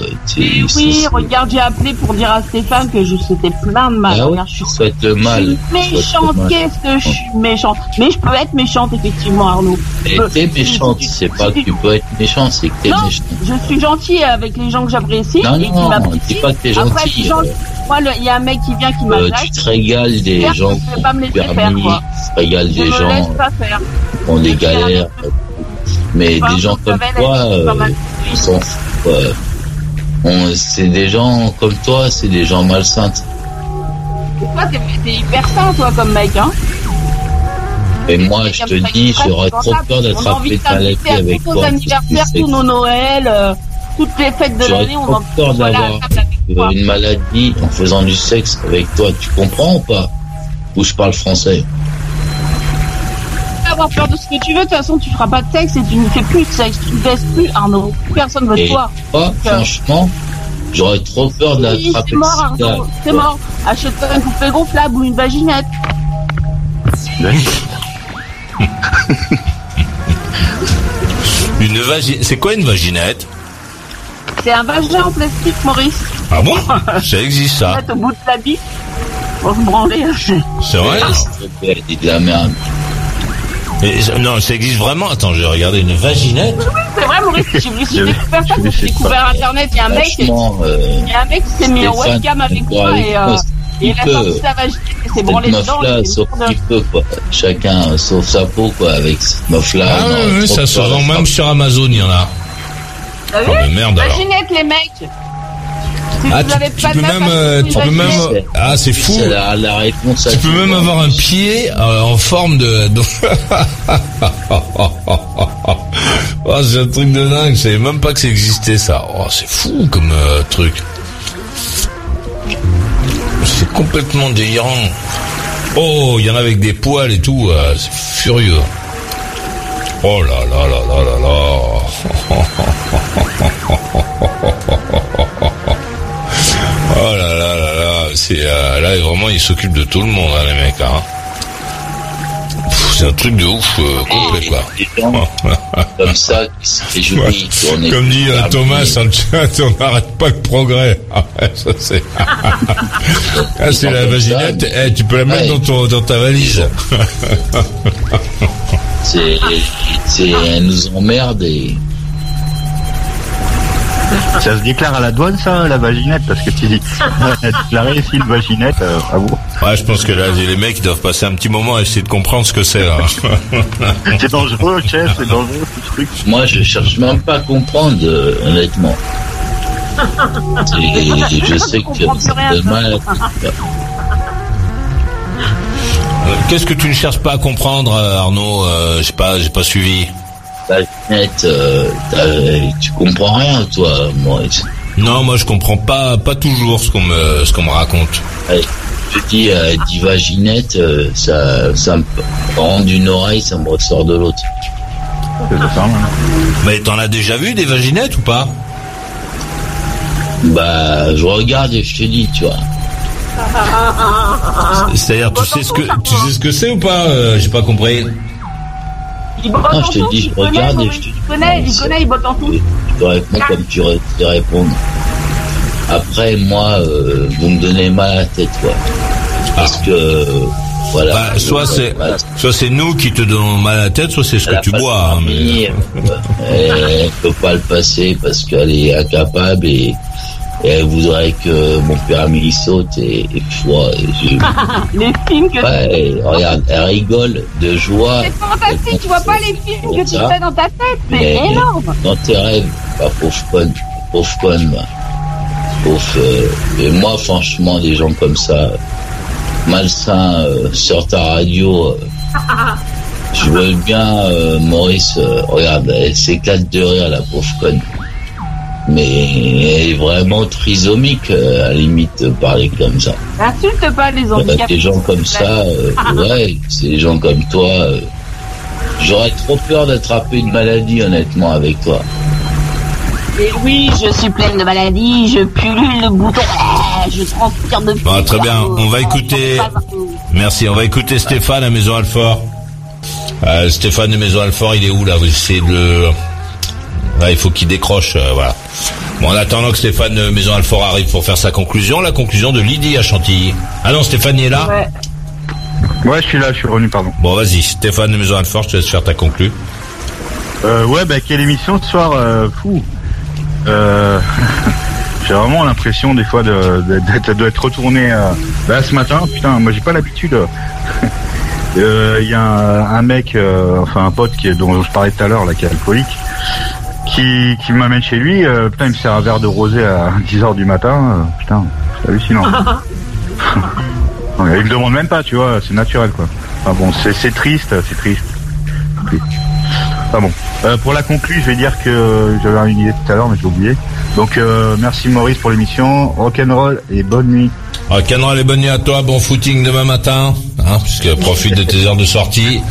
Oui, regarde, j'ai appelé pour dire à Stéphane que je souhaitais plein de mal. Ah oui, je suis tu souhaites le je mal. suis souhaites le méchante, qu'est-ce que je suis méchante? Mais je peux être méchante, effectivement, Arnaud. Je peux- t'es méchante, c'est pas que tu peux être méchant, c'est que t'es Non, méchant. je suis gentille avec les gens que j'apprécie Non, et non, m'apprécient. dis pas que t'es Après, euh. moi, il y a un mec qui vient qui Euh, m'attaque. tu te régales des J'espère gens qui pas me faire, permis, quoi. tu te régales Je des me laisse gens pas faire. qui ont des galères. Mais Enfin, des gens comme savez, toi, la- euh, pas mal. ils euh, on- c'est des gens comme toi, c'est des gens malsains. Toi, t'es t'es hyper sain, toi, comme mec, hein. Et moi, je te dis, j'aurais trop peur On a d'attraper envie de à avec tous nos toi. parce que anniversaires, c'est- tous nos Noëls, euh, toutes les fêtes de J'aurais l'année, on trop va peur voilà, d'avoir à table avec toi. euh, une maladie en faisant du sexe avec toi. Tu comprends ou pas Ou je parle français? Peux avoir peur de ce que tu veux, de toute façon, tu feras pas de sexe et tu ne fais plus de sexe, tu ne baisses plus, Arnaud. Personne veut de Et toi. toi, franchement, j'aurais trop peur Oui, d'attraper c'est mort. Arnaud, c'est mort. Achète-toi une poupée gonflable ou une vaginette. Une vagi... C'est quoi une vaginette? C'est un vagin en plastique, Maurice. Ah bon Ça existe ça. Mettre au bout de la bite pour se branler. C'est vrai Elle dit de la merde. Et- Non, ça existe vraiment. Attends, je vais regarder une vaginette. C'est vrai, Maurice, j'ai découvert ça, j'ai découvert Internet, il y a un mec, il euh, y a un mec qui s'est mis en webcam avec moi et, euh, et il a sorti peut. sa vaginette et s'est branlé dedans. sauf qu'il peut, quoi. Chacun euh, sauve sa peau, quoi, avec cette meuf-là. Ah trop ça se vend même sur Amazon, il y en a. T'as vu merde, alors. Vaginette, les mecs Si Ah, vous tu, avez tu pas de peux même, euh, tu peux même, ah c'est fou. C'est la, la réponse à Tu peux même quoi. avoir un pied euh, en forme de. de- oh, c'est un truc de dingue. Je savais même pas que ça existait ça. Oh, c'est fou comme euh, truc. C'est complètement délirant. Oh, il y en a avec des poils et tout. euh, c'est furieux. Oh là là là là là là. Là vraiment ils s'occupent de tout le monde hein, les mecs hein. C'est un truc de ouf euh, complet quoi. Des gens comme ça qui se réjouissent. qu'on est Comme dit euh, Thomas chat, on n'arrête pas le progrès. Ah ça c'est. ah c'est la vaginette. Eh, tu peux la mettre dans ton dans ta valise. C'est, c'est, elle nous emmerde et Ça se déclare à la douane, ça, la vaginette, parce que tu dis, déclaré ici le vaginette, euh, à vous. Ouais, je pense que là les mecs doivent passer un petit moment à essayer de comprendre ce que c'est là. C'est dangereux, chef, c'est dangereux, ce truc. moi je cherche même pas à comprendre, euh, honnêtement. Et je sais que la tête. Qu'est-ce que tu ne cherches pas à comprendre, euh, Arnaud euh, J'ai pas, j'ai pas suivi. La vaginette, euh, tu comprends rien, toi, Maurice. Non, moi je comprends pas, pas toujours ce qu'on me, ce qu'on me raconte. Ouais, Je dis, euh, dit vaginette, euh, ça, ça me rend d'une oreille, ça me ressort de l'autre. Mais t'en as déjà vu des vaginettes ou pas? Bah, je regarde et je te dis, tu vois. C'est-à-dire, tu sais ce que, tu sais ce que c'est ou pas? Euh, J'ai pas compris. Il botte Non, en je te tout, dis, il je connaît, regarde et je te il connaît, il connaît, il botte en tout. Je te réponds comme tu dû répondre. Après, moi, euh, vous me donnez mal à la tête, quoi. Parce que, euh, voilà. Bah, soit c'est, soit c'est nous qui te donnons mal à la tête, soit c'est ce Elle que a tu bois. hein, mais- euh, Elle peut pas le passer parce qu'elle est incapable et elle voudrait que mon permis saute et, et moi, Les films que Ouais, regarde, elle rigole de joie. C'est fantastique, tu vois pas les films que tu fais dans ta tête, c'est Mais énorme. Dans tes rêves, pas pauvre conne, pauvre conne, moi. Pauvre, euh, et moi, franchement, des gens comme ça, malsains, euh, sur ta radio, euh, je veux bien, Maurice, regarde, elle s'éclate de rire, la pauvre conne. Mais elle est vraiment trisomique, euh, à la limite, de parler comme ça. Insulte pas les handicapés. des gens comme ça, euh, ouais, c'est des gens comme toi. euh, J'aurais trop peur d'attraper une maladie, honnêtement, avec toi. Et oui, je suis pleine de maladies, je pullule le bouton, ah, je transpire de Bon, très bien, on va écouter. Merci, on va écouter Stéphane à Maison Alfort. Euh, Stéphane de Maison Alfort, il est où là? Vous essayez de le. Là, il faut qu'il décroche, euh, voilà. Bon, en attendant que Stéphane de Maison Alfort arrive pour faire sa conclusion, la conclusion de Lydie à Chantilly. Ah non, Stéphane il est là Ouais. Ouais, je suis là, je suis revenu, pardon. Bon, vas-y, Stéphane Maison Alfort, je te laisse faire ta conclu. Euh, ouais, bah, quelle émission ce soir, euh, fou. Euh, J'ai vraiment l'impression des fois de- de- d'être d'être retourné euh, là ce matin. Putain, moi j'ai pas l'habitude. Euh, Il y a un, un mec, euh, enfin un pote qui est, dont je parlais tout à l'heure, là, qui est alcoolique, qui, qui m'amène chez lui. euh, putain, il me sert un verre de rosé à 10h du matin. euh, putain, c'est hallucinant. Il me demande même pas, tu vois, c'est naturel quoi. Enfin bon, c'est c'est triste, c'est triste. Enfin bon. Euh, pour la conclue, je vais dire que j'avais une idée tout à l'heure, mais j'ai oublié. Donc euh, merci Maurice pour l'émission, rock'n'roll et bonne nuit. Ah, Canral et bonne nuit à toi, bon footing demain matin, hein, puisque profite de tes heures de sortie.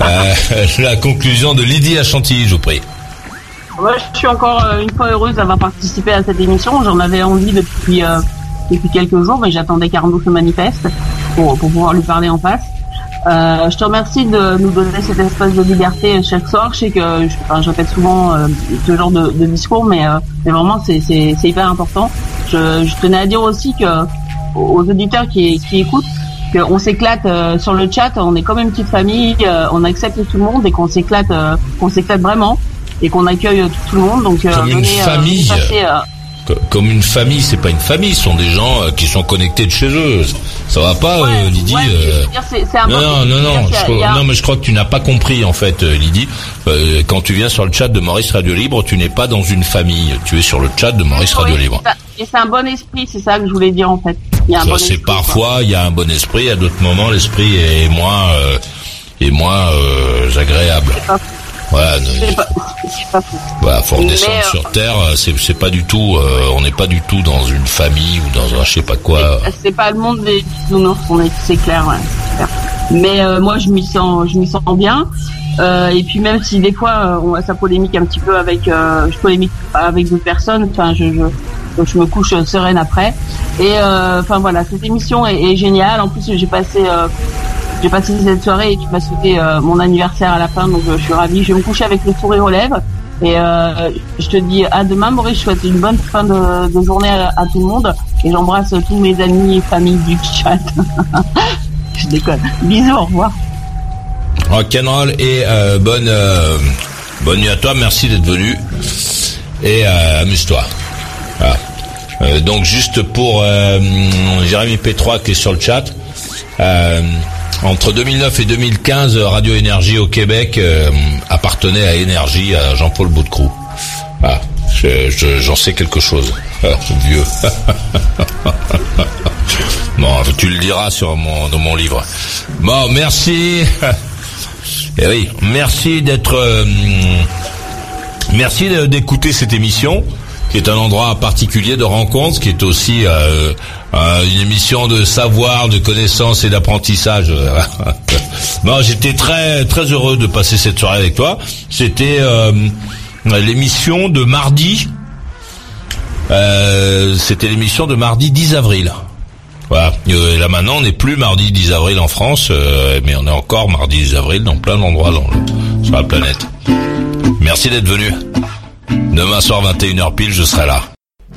Euh, la conclusion de Lydie à Chantilly, je vous prie. Moi, je suis encore euh, une fois heureuse d'avoir participé à cette émission. J'en avais envie depuis euh, depuis quelques jours, mais j'attendais qu'Arnaud se manifeste pour, pour pouvoir lui parler en face. Euh, je te remercie de nous donner cet espace de liberté chaque soir. Je sais que je, enfin, je répète souvent euh, ce genre de, de discours, mais, euh, mais vraiment c'est hyper important. Je, je tenais à dire aussi que aux auditeurs qui, qui écoutent qu'on s'éclate euh, sur le chat, on est comme une petite famille, euh, on accepte tout le monde et qu'on s'éclate, qu'on s'éclate vraiment et qu'on accueille tout, tout le monde. Donc euh, Comme une euh, famille. passer, euh, Co- Comme une famille, c'est pas une famille, ce sont des gens qui sont connectés de chez eux. Ça va pas, euh, Lydie ouais, dire, c'est- Non, non, non, non, je crois- a- non, mais je crois que tu n'as pas compris en fait, Lydie. Euh, quand tu viens sur le chat de Maurice Radio Libre, tu n'es pas dans une famille. Tu es sur le chat de Maurice Radio Oui, Libre. Et c'est un bon esprit, c'est ça que je voulais dire en fait. Bon c'est parfois, il y a un bon esprit, à d'autres moments, l'esprit est moins, euh, est moins euh, agréable. Voilà, C'est pas, fou. voilà, faut redescendre sur terre. euh, C'est, pas du tout, euh, on n'est pas du tout dans une famille ou dans un je sais pas quoi. C'est pas le monde des bisounours, on est, c'est clair, ouais, c'est clair. Mais euh, moi, je m'y sens, je m'y sens bien. Euh, et puis même si des fois, on a ça polémique un petit peu avec, je polémique avec d'autres personnes. Enfin, je, je, je me couche sereine après. Et euh, enfin voilà, cette émission est, est géniale. En plus, j'ai passé, euh, j'ai passé cette soirée et tu m'as souhaité euh, mon anniversaire à la fin, donc euh, je suis ravie. Je vais me coucher avec le sourire aux lèvres. Et euh, je te dis à demain, Maurice. Je souhaite une bonne fin de, journée à, tout le monde. Et j'embrasse tous mes amis et familles du chat. je déconne. Bisous, au revoir. Rock'n'roll et bonne bonne nuit à toi. Merci d'être venu et amuse-toi. Voilà. Donc juste pour Jérémy P3 qui est sur le chat. Entre 2009 et 2015, Radio Énergie au Québec euh, appartenait à Énergie, à Jean-Paul Boutcrou. Je- J'en sais quelque chose. Ah, vieux. bon, tu le diras sur mon, dans mon livre. Bon, merci. Eh oui, merci d'être, euh, merci d'écouter cette émission, qui est un endroit particulier de rencontre, qui est aussi euh, euh, une émission de savoir, de connaissance et d'apprentissage. bon, j'étais très très heureux de passer cette soirée avec toi. C'était euh, l'émission de mardi. Euh, C'était l'émission de mardi 10 avril. Voilà. Euh, là maintenant, on n'est plus mardi 10 avril en France, euh, mais on est encore mardi 10 avril dans plein d'endroits sur la planète. Merci d'être venu. Demain soir 21h pile, je serai là.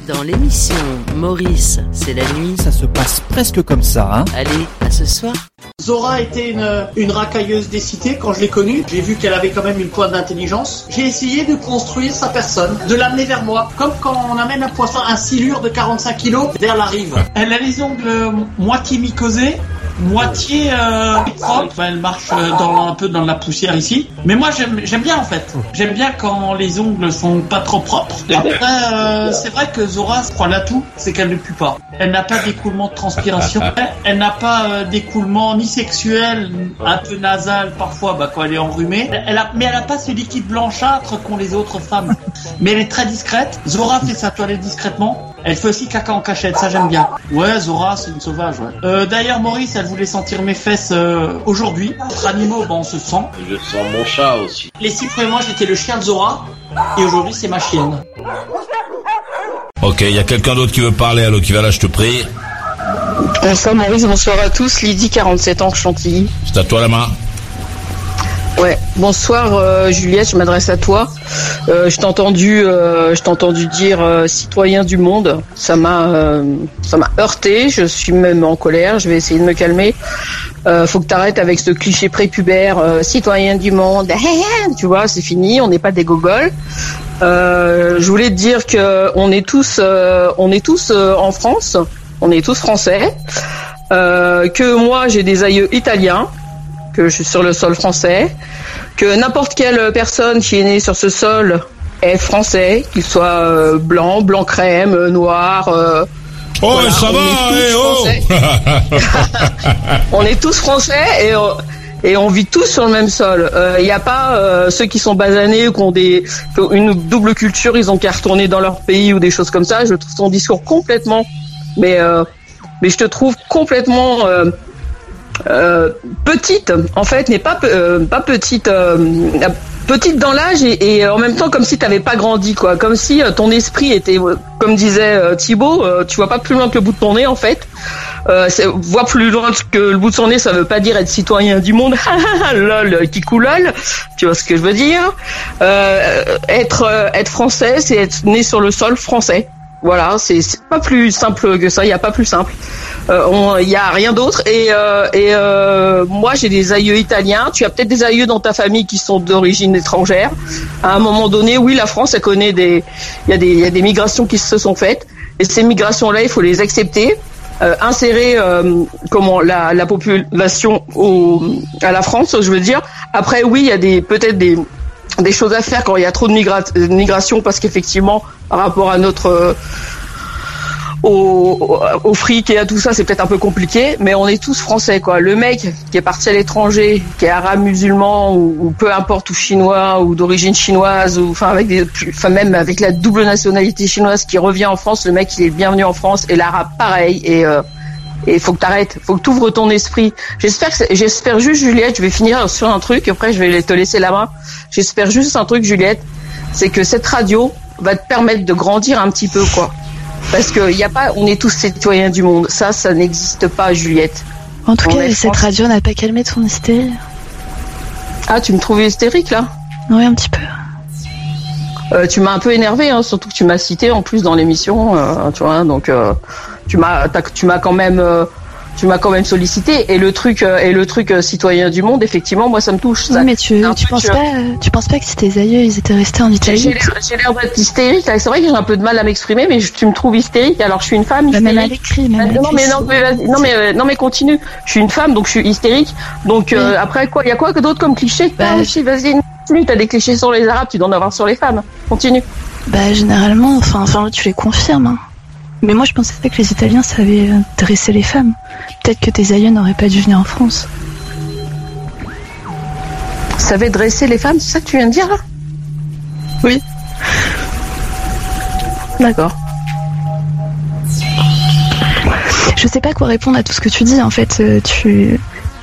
Dans l'émission Maurice, c'est la nuit. Ça se passe presque comme ça, hein Allez, à ce soir. Zora était une, une racailleuse des cités quand je l'ai connue. J'ai vu qu'elle avait quand même une pointe d'intelligence. J'ai essayé de construire sa personne, de l'amener vers moi, comme quand on amène un poisson, un silure de 45 kilos vers la rive. Elle a les ongles moitié mycosés, moitié euh, propres. Elle marche euh, dans, un peu dans la poussière ici. Mais moi j'aime bien en fait. J'aime bien quand les ongles sont pas trop propres. Après, euh, c'est vrai que Zora se croit l'atout, c'est qu'elle ne pue pas. Elle n'a pas d'écoulement de transpiration. Elle, elle n'a pas euh, d'écoulement ni sexuel, un peu nasal parfois bah, quand elle est enrhumée. Elle a, mais elle n'a pas ce liquide blanchâtre qu'ont les autres femmes. Mais elle est très discrète. Zora fait sa toilette discrètement. Elle fait aussi caca en cachette, ça j'aime bien. Ouais, Zora, c'est une sauvage, ouais. Euh, D'ailleurs, Maurice, elle voulait sentir mes fesses euh, aujourd'hui. Entre animaux, bah, on se sent. Je sens mon chat aussi. Les six premiers mois, j'étais le chien de Zora. Et aujourd'hui, c'est ma chienne. Ok, il y a quelqu'un d'autre qui veut parler, allô, qui va là, je te prie. Bonsoir Maurice, bonsoir à tous. Lydie, 47 ans, Chantilly. C'est à toi la main. Bonsoir euh, Juliette, je m'adresse à toi. Euh, je t'ai entendu, euh, entendu dire citoyen du monde. Ça m'a, ça heurté. Je suis même en colère. Je vais essayer de me calmer. Faut que t'arrêtes avec ce cliché prépubère, citoyen du monde. tu vois, c'est fini. On n'est pas des gogoles. Je voulais te dire que on est tous, en France, on est tous français. Que moi j'ai des aïeux italiens, que je suis sur le sol français, que n'importe quelle personne qui est née sur ce sol est français, qu'il soit euh, blanc, blanc crème, euh, noir. euh, Oh, voilà, ça on va, est tous eh, oh on est tous français et on, et on vit tous sur le même sol. Il n'y a pas euh, ceux qui sont basanés ou qui ont des, qui ont une double culture, ils ont qu'à retourner dans leur pays ou des choses comme ça. Je trouve ton discours complètement, mais euh, mais je te trouve complètement euh, petite. En fait, n'est pas euh, pas petite. euh, petite dans l'âge et, et en même temps comme si tu n'avais pas grandi quoi comme si euh, ton esprit était euh, comme disait Thibaut tu vois pas plus loin que le bout de ton nez en fait euh, voir plus loin que le bout de son nez ça veut pas dire être citoyen du monde lol qui lol tu vois ce que je veux dire être être français c'est être né sur le sol français voilà, c'est pas plus simple que ça. Il y a pas plus simple. Euh, Il y a rien d'autre. Et, euh, et euh, moi, j'ai des aïeux italiens. Tu as peut-être des aïeux dans ta famille qui sont d'origine étrangère. À un moment donné, oui, la France, elle connaît des. Il y a des, y a des migrations qui se sont faites. Et ces migrations-là, il faut les accepter. Euh, insérer euh, comment la, la population au, à la France, je veux dire. Après, oui, il y a des peut-être des des choses à faire quand il y a trop de de migration parce qu'effectivement par rapport à notre euh, au, fric et à tout ça c'est peut-être un peu compliqué mais on est tous français quoi. Le mec qui est parti à l'étranger qui est arabe musulman ou, peu importe ou chinois ou d'origine chinoise ou enfin avec des même avec la double nationalité chinoise qui revient en France le mec il est bienvenu en France et l'arabe pareil. Et euh, et faut que t'arrêtes, faut que t'ouvres ton esprit. J'espère j'espère juste Juliette, je vais finir sur un truc, après je vais te laisser la main. J'espère juste un truc Juliette, c'est que cette radio va te permettre de grandir un petit peu quoi. Parce que y a pas, on est tous citoyens du monde. Ça, ça n'existe pas, Juliette. En tout On cas, cette radio n'a pas calmé ton hystérie. Ah, tu me trouvais hystérique là? Oui, un petit peu. Euh, tu m'as un peu énervé, hein, surtout que tu m'as cité en plus dans l'émission, euh, tu vois. Donc euh, tu m'as, tu m'as quand même, euh, tu m'as quand même sollicité. Et le truc, euh, et le truc euh, citoyen du monde, effectivement, moi ça me touche. Oui, ça. mais tu, tu penses pas, tu penses pas que si tes aïeux ils étaient restés en Italie j'ai l'air d'être hystérique. C'est vrai que j'ai un peu de mal à m'exprimer, mais je- tu me trouves hystérique. Alors je suis une femme Bah, même à hystérique. l'écrit, même à non, l'écrit, mais non, mais non, mais non, mais continue. Je suis une femme, donc je suis hystérique. Donc euh, après quoi, il y a quoi que d'autre comme cliché Bah, Ah, aussi, vas-y, continue. T'as des clichés sur les Arabes, tu dois en avoir sur les femmes. Continue. Bah généralement, enfin, enfin tu les confirmes. hein. Mais moi je pensais que les Italiens savaient euh, dresser les femmes. Peut-être que tes aïeux n'auraient pas dû venir en France. Savait dresser les femmes, c'est ça que tu viens de dire là? Oui. D'accord. Je sais pas quoi répondre à tout ce que tu dis en fait. euh, Tu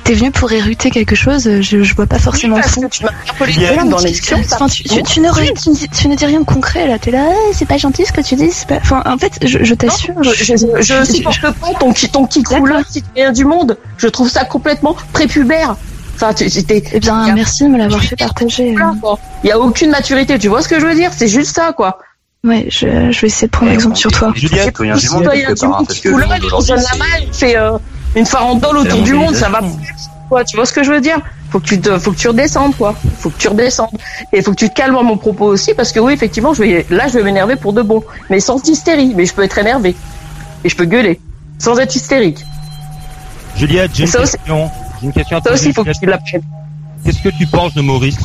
t'es venu pour éruter quelque chose, euh, je, je vois pas forcément Oui, fond. que tu dans l'émission, tu, tu- tu ne, re- tu, ne dis- tu ne dis rien de concret là, t'es là, Eh, c'est pas gentil ce que tu dis. Pas... Enfin, en fait, je, je t'assure. Je, je, je supporte pas ton, qui- ton qui couleur citoyen du monde. Je trouve ça complètement prépubère. Enfin, tu. Eh bien, merci de me l'avoir fait partager. euh. Il y a aucune maturité. Tu vois ce que je veux dire? C'est juste ça, quoi. Ouais, je, je vais essayer de prendre exemple sur toi. Juliette, citoyen du monde, quelque du part, monde parce qui que le monde il aujourd'hui, c'est- une farandole autour du monde. Ça va. Quoi, tu vois ce que je veux dire? Faut que tu te, faut que tu redescendes, quoi. Faut que tu redescendes. Et faut que tu te calmes à mon propos aussi, parce que oui, effectivement, je vais, là, je vais m'énerver pour de bon, mais sans hystérie. Mais je peux être énervé et je peux gueuler sans être hystérique. Juliette, j'ai une ça aussi- question. J'ai une question à aussi, faut que tu l'apprennes. Qu'est-ce que tu penses de Maurice?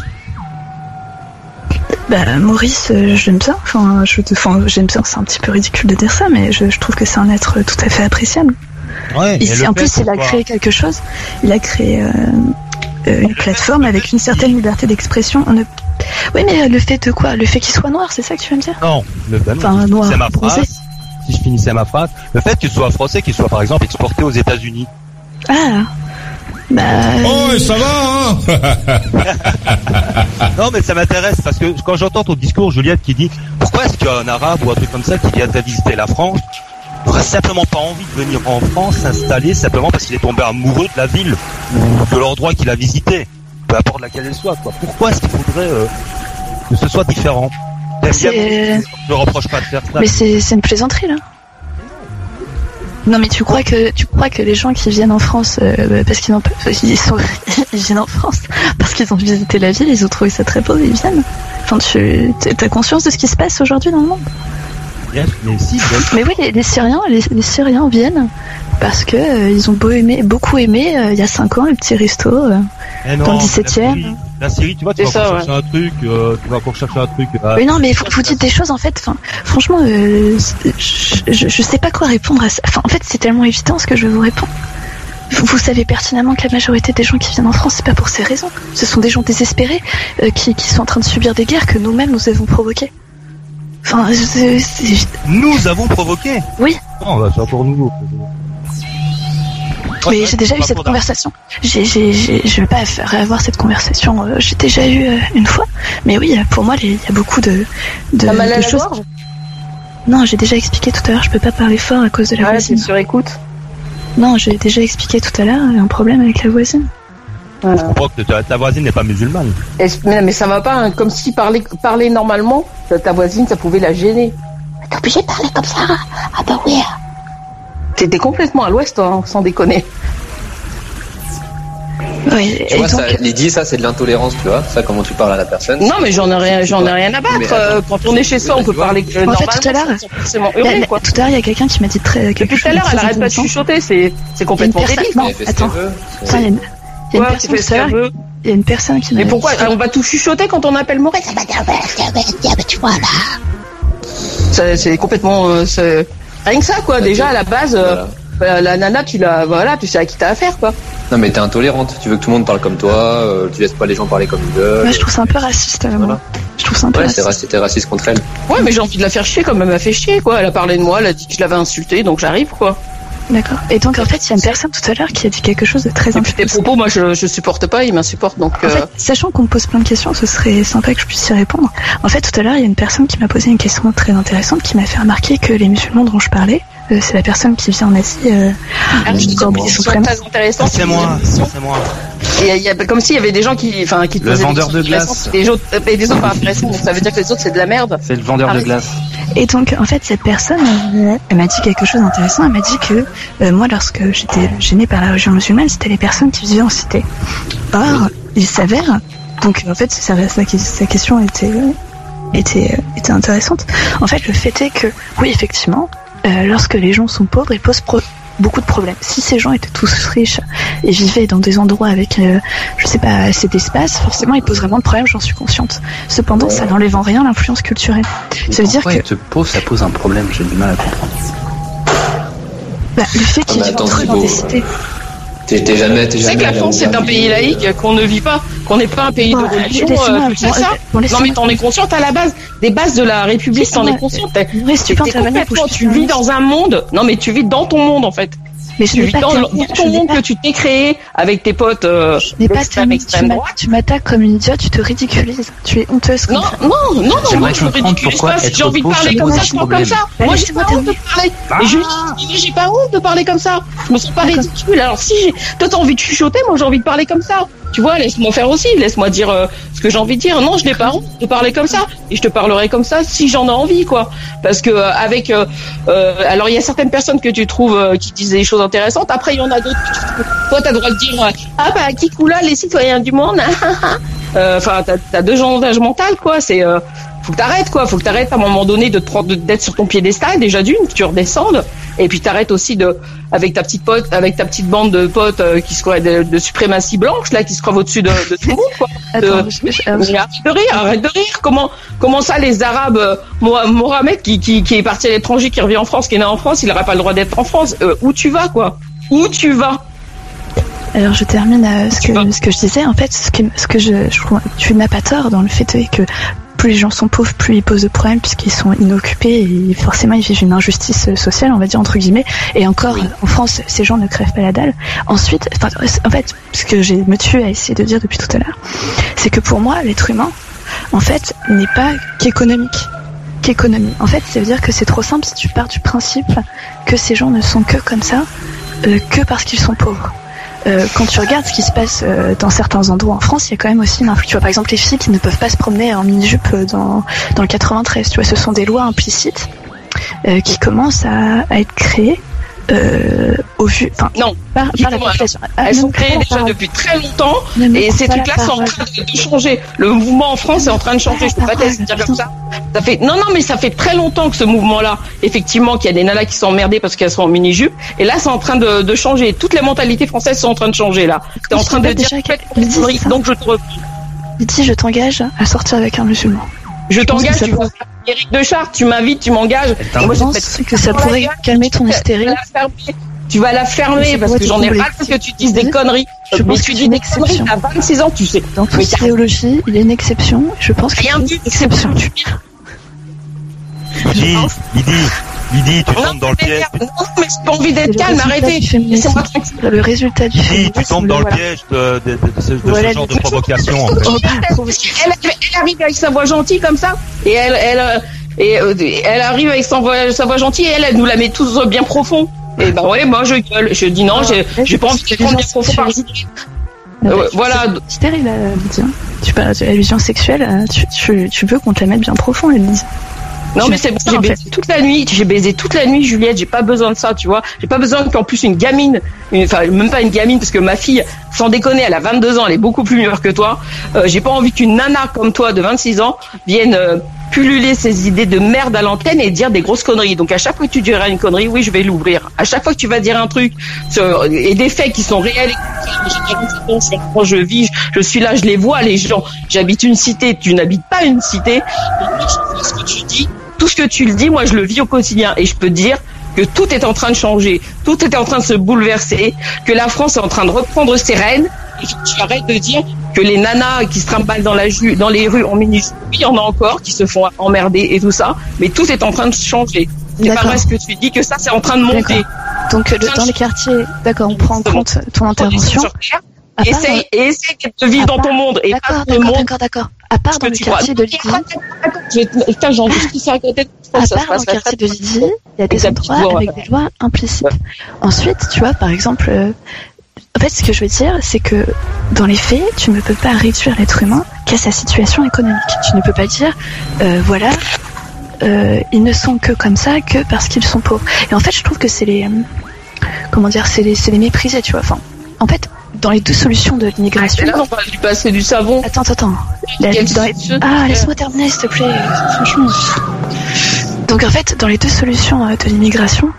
Bah, Maurice, euh, j'aime bien. Enfin, je, enfin, j'aime bien. C'est un petit peu ridicule de dire ça, mais je, je trouve que c'est un être tout à fait appréciable. Ouais, Et si- en plus, il a créé quelque chose. Il a créé euh, euh, une plateforme avec une certaine liberté d'expression. On ne... Oui, mais euh, le fait de quoi? Le fait qu'il soit noir, c'est ça que tu veux me dire? Non, le non, Enfin, noir, ma phrase, si je finissais ma phrase, le fait qu'il soit français, qu'il soit par exemple exporté aux États-Unis. Ah Bah. Oh, et ça va, hein? Non, mais ça m'intéresse parce que quand j'entends ton discours, Juliette, qui dit pourquoi est-ce qu'un arabe ou un truc comme ça qui vient de visiter la France n'aurait simplement pas envie de venir en France s'installer simplement parce qu'il est tombé amoureux de la ville ou de l'endroit qu'il a visité, peu importe laquelle elle soit. Quoi. Pourquoi est-ce qu'il faudrait euh, que ce soit différent? Je ne reproche pas de faire ça. Mais c'est une plaisanterie là. Non mais tu crois que tu crois que les gens qui viennent en France euh, parce qu'ils ont ils sont ils viennent en France parce qu'ils ont visité la ville ils ont trouvé ça très beau ils viennent Enfin, tu as conscience de ce qui se passe aujourd'hui dans le monde? Mais si, bien. Mais oui, les, les Syriens, les, les Syriens viennent parce que euh, ils ont beau beaucoup aimé euh, il y a 5 ans le petit resto euh, Eh non, dans le la 17 e Syrie- La Syrie, tu vois, tu vas ça, chercher un truc, euh, tu vas encore chercher un truc. euh, Mais non, mais vous, vous dites des choses en fait. Enfin, franchement, euh, je, je, je sais pas quoi répondre à ça. Enfin, en fait, c'est tellement évident ce que je vous réponds. Vous, vous savez pertinemment que la majorité des gens qui viennent en France, c'est pas pour ces raisons. Ce sont des gens désespérés euh, qui, qui sont en train de subir des guerres que nous-mêmes nous avons provoquées. Enfin, Nous avons provoqué oui. Non, bah, c'est encore nouveau. Mais j'ai déjà eu cette conversation. J'ai, j'ai, j'ai- je vais pas faire avoir cette conversation. euh, J'ai déjà eu euh, une fois. Mais oui, pour moi, il y a beaucoup de, de, mal à de la choses. gorge Non, j'ai déjà expliqué tout à l'heure. Je peux pas parler fort à cause de la Ouais, voisine. c'est sur écoute. Non, j'ai déjà expliqué tout à l'heure. Il y a un problème avec la voisine. Je comprends que ta, ta voisine n'est pas musulmane. Et- mais, mais ça va pas, hein, comme si parler, parler normalement, ta, ta voisine, ça pouvait la gêner. T'es obligé de parler comme ça Ah bah oui. T'étais complètement à l'ouest, hein, sans déconner. Oui, Tu vois, ça, Lydie, ça c'est de l'intolérance, tu vois. Ça, comment tu parles à la personne. Non, mais j'en ai rien, j'en ai rien à battre. Euh, attends, Quand on est chez soi, on peut parler que En normalement. fait, tout à l'heure, tout à l'heure, il y a quelqu'un qui m'a dit très quelque Depuis chose tout à l'heure, elle arrête pas de chuchoter, c'est, c'est complètement débile. non, attends. Il y a une, personne. Il y a une qui Mais m'a pourquoi on va tout chuchoter quand on appelle Maurice Ça va dire, tu vois là. C'est complètement, euh, c'est- rien que ça quoi. Déjà à la base, euh, bah, la nana, tu la, voilà, tu sais à qui t'as affaire quoi. Non, mais t'es intolérante. Tu veux que tout le monde parle comme toi. euh, tu laisses pas les gens parler comme ils veulent. Ouais, je trouve ça un peu raciste. moi. Je trouve ça un peu Ouais, raciste. c'était raciste contre elle. Ouais, mais j'ai envie de la faire chier comme elle m'a fait chier quoi. Elle a parlé de moi, elle a dit que je l'avais insulté, donc j'arrive quoi. D'accord. Et donc, en fait, il y a une personne tout à l'heure qui a dit quelque chose de très puis tes propos, moi je, je supporte pas, il m'insupporte donc. En euh, fait, sachant qu'on me pose plein de questions, ce serait sympa que je puisse y répondre. En fait, tout à l'heure, il y a une personne qui m'a posé une question très intéressante qui m'a fait remarquer que les musulmans dont je parlais, euh, c'est la personne qui vit en Asie. Euh, Ah, intéressants. C'est moi, c'est moi. Et il y a, comme s'il y avait des gens qui, enfin, qui te Le des vendeur de glace. et des autres, et des autres pas intéressants, donc ça veut dire que les autres c'est de la merde. C'est le vendeur Ah de oui. glace. Et donc, en fait, cette personne, euh, elle m'a dit quelque chose d'intéressant. Elle m'a dit que euh, moi, lorsque j'étais gênée par la religion musulmane, c'était les personnes qui vivaient en cité. Or, il s'avère, donc en fait, sa, sa, sa question était, euh, était, euh, était intéressante. En fait, le fait est que, oui, effectivement, euh, lorsque les gens sont pauvres, ils posent pro- beaucoup de problèmes. Si ces gens étaient tous riches et vivaient dans des endroits avec, euh, je sais pas, assez d'espace, forcément, ils posent vraiment de problèmes, j'en suis consciente. Cependant, ça n'enlève en rien l'influence culturelle. Ça veut dire que te pose, ça pose un problème, j'ai du mal à comprendre. bah, le fait qu'ils Ah, mais vivent dans des cités. T'es t'es jamais, que la France au c'est un pays laïque, qu'on ne vit pas, qu'on n'est pas un pays Bon, de religion, euh, bon, ça. bon, Non mais t'en es consciente à la base, des bases de la République, t'en es consciente. Tu vis dans un monde, non mais tu vis dans ton monde en fait. Mais je tu n'ai vis pas dans, terminé, je ton monde pas- que tu t'es créé avec tes potes euh, n'ai pas terminé. Tu m'attaques comme une idiote, tu te ridiculises. Tu es honteuse. comme Non, ça. non, non, non, J'aimerais moi je me ridiculise pas. Si j'ai envie de parler comme ça, je parle comme ça. Bah, Moi j'ai laisse-moi pas honte de parler. Et je mais j'ai pas honte de parler comme ça. Je me sens pas ridicule. Alors si j'ai, toi t'as envie de chuchoter, moi j'ai envie de parler comme ça. Tu vois, laisse-moi faire aussi, laisse-moi dire euh, ce que j'ai envie de dire. Non, je n'ai pas honte de parler comme ça. Et je te parlerai comme ça si j'en ai envie, quoi. Parce que euh, avec, euh, euh, alors il y a certaines personnes que tu trouves euh, qui disent des choses intéressantes. Après il y en a d'autres. Toi t'as le droit de dire, euh, ah bah qui coula les citoyens du monde. Euh, Enfin, t'as, deux gens d'âge mental, quoi. C'est faut que t'arrêtes quoi, faut que t'arrêtes à un moment donné de te prendre d'être sur ton piédestal déjà d'une, que tu redescendes, et puis t'arrêtes aussi de avec ta petite pote, avec ta petite bande de potes euh, qui se croient de, de suprématie blanche là, qui se croient au-dessus de, de tout le monde quoi. Attends, De- je- je- euh, mais arrête de rire, arrête de rire. Comment comment ça les Arabes, euh, Mo- Mohamed qui, qui qui est parti à l'étranger, qui revient en France, qui est né en France, il n'aura pas le droit d'être en France. Euh, où tu vas quoi? Où tu vas? Alors je termine ce, que, ce que je disais. En fait, ce que, ce que je, je trouve, tu n'as pas tort dans le fait que plus les gens sont pauvres, plus ils posent de problèmes puisqu'ils sont inoccupés et forcément ils vivent une injustice sociale, on va dire entre guillemets. Et encore, en France, ces gens ne crèvent pas la dalle. Ensuite, en fait, ce que j'ai me tue à essayer de dire depuis tout à l'heure, c'est que pour moi, l'être humain, en fait, n'est pas qu'économique. Qu'économie. En fait, ça veut dire que c'est trop simple si tu pars du principe que ces gens ne sont que comme ça, euh, que parce qu'ils sont pauvres. Euh, quand tu regardes ce qui se passe euh, dans certains endroits en France, il y a quand même aussi une influence. Tu vois, par exemple, les filles qui ne peuvent pas se promener en mini-jupe dans, dans le 93, tu vois, ce sont des lois implicites euh, qui commencent à, à être créées euh, au vu, enfin, non, par, par la population. Ah, Elles non, sont créées déjà par- depuis très longtemps Ne et ces trucs-là sont en train de, changer. Le mouvement en France est en train de changer. Je peux pas te dire comme ça. Ça fait non non mais ça fait très longtemps que ce mouvement-là, effectivement, qu'il y a des nanas qui sont emmerdées parce qu'elles sont en mini jupe et là c'est en train de, de changer. Toutes les mentalités françaises sont en train de changer là. T'es en train de dire donc je te reprends. Je t'engage à sortir avec un musulman. Je t'engage, tu pourrait- vas Eric de Charte, tu m'invites, tu m'engages. Je Moi, je pense que ça pourrait gueule. calmer ton Tu vas hystérie. la fermer. Tu vas la fermer parce pourrait que j'en ai ras que tu dises des conneries. Je tu dis des conneries, exception. t'as 26 ans, tu sais. Dans toute idéologie, il y a une exception. Je pense que rien c'est vu une exception. Lydie, Lydie, Lydie, tu tombes dans le piège. Non, mais j'ai pas envie d'être C'est calme, arrêtez. Laissez-moi tranquille. Le résultat du féminisme. tu tombes dans le piège de, de- de- de ce, genre de provocation. Oh, bah, Elle, arrive avec sa voix gentille comme ça, et elle, elle, euh, et, euh, elle arrive avec sa voix, sa voix gentille, et elle, elle nous la met tous bien profond. Et ben ouais, moi je gueule, je dis non, j'ai, j'ai pas envie de prendre bien profond par Euh, voilà. C'est stérile, hein. Tu parles de l'allusion sexuelle, euh, tu, tu, tu veux qu'on te la mette bien profond, elle Lydie. Non mais c'est bon, j'ai baisé toute la nuit, j'ai baisé toute la nuit Juliette, j'ai pas besoin de ça, tu vois. J'ai pas besoin qu'en plus une gamine, enfin même pas une gamine parce que ma fille, sans déconner, elle a 22 ans, elle est beaucoup plus mûre que toi. Euh, j'ai pas envie qu'une nana comme toi de 26 ans vienne euh, pulluler ses idées de merde à l'antenne et dire des grosses conneries. Donc à chaque fois que tu diras une connerie, oui, je vais l'ouvrir. À chaque fois que tu vas dire un truc sur- et des faits qui sont réels et concrets, j'ai 47 ans, je vis, je suis là, je les vois les gens. J'habite une cité, tu n'habites pas une cité. Donc, moi, je fais ce que tu dis tout ce que tu le dis, moi je le vis au quotidien. Et je peux te dire que tout est en train de changer, tout est en train de se bouleverser, que la France est en train de reprendre ses rênes. Et que tu arrêtes de dire que les nanas qui se trimballent dans la ju- dans les rues en mini oui, il y en a encore qui se font emmerder et tout ça, mais tout est en train de changer. C'est pas D'accord. vrai ce que tu dis que ça c'est en train de monter. Donc le- dans les quartiers, d'accord, on prend en compte ton intervention. Part Essaye, essaye de vivre à dans ton monde et pas dans le monde. d'accord, d'accord. À part dans le quartier de Lydie, Putain, j'en dis ça à côté de à part dans le quartier de Lydie, il y a des endroits avec des lois implicites. Ensuite, tu vois, par exemple, euh, en fait, ce que je veux dire, c'est que dans les faits, tu ne peux pas réduire l'être humain qu'à sa situation économique. Tu ne peux pas dire, euh, voilà, euh, ils ne sont que comme ça que parce qu'ils sont pauvres. Et en fait, je trouve que c'est les, euh, comment dire, c'est les, c'est les mépriser, tu vois. Enfin, en fait, dans les deux solutions de l'immigration. Là, on va lui passer du savon. Attends, attends, attends. La- dans. Ah, laisse-moi terminer, s'il te plaît. Franchement. Donc, en fait, dans les deux solutions euh, de l'immigration,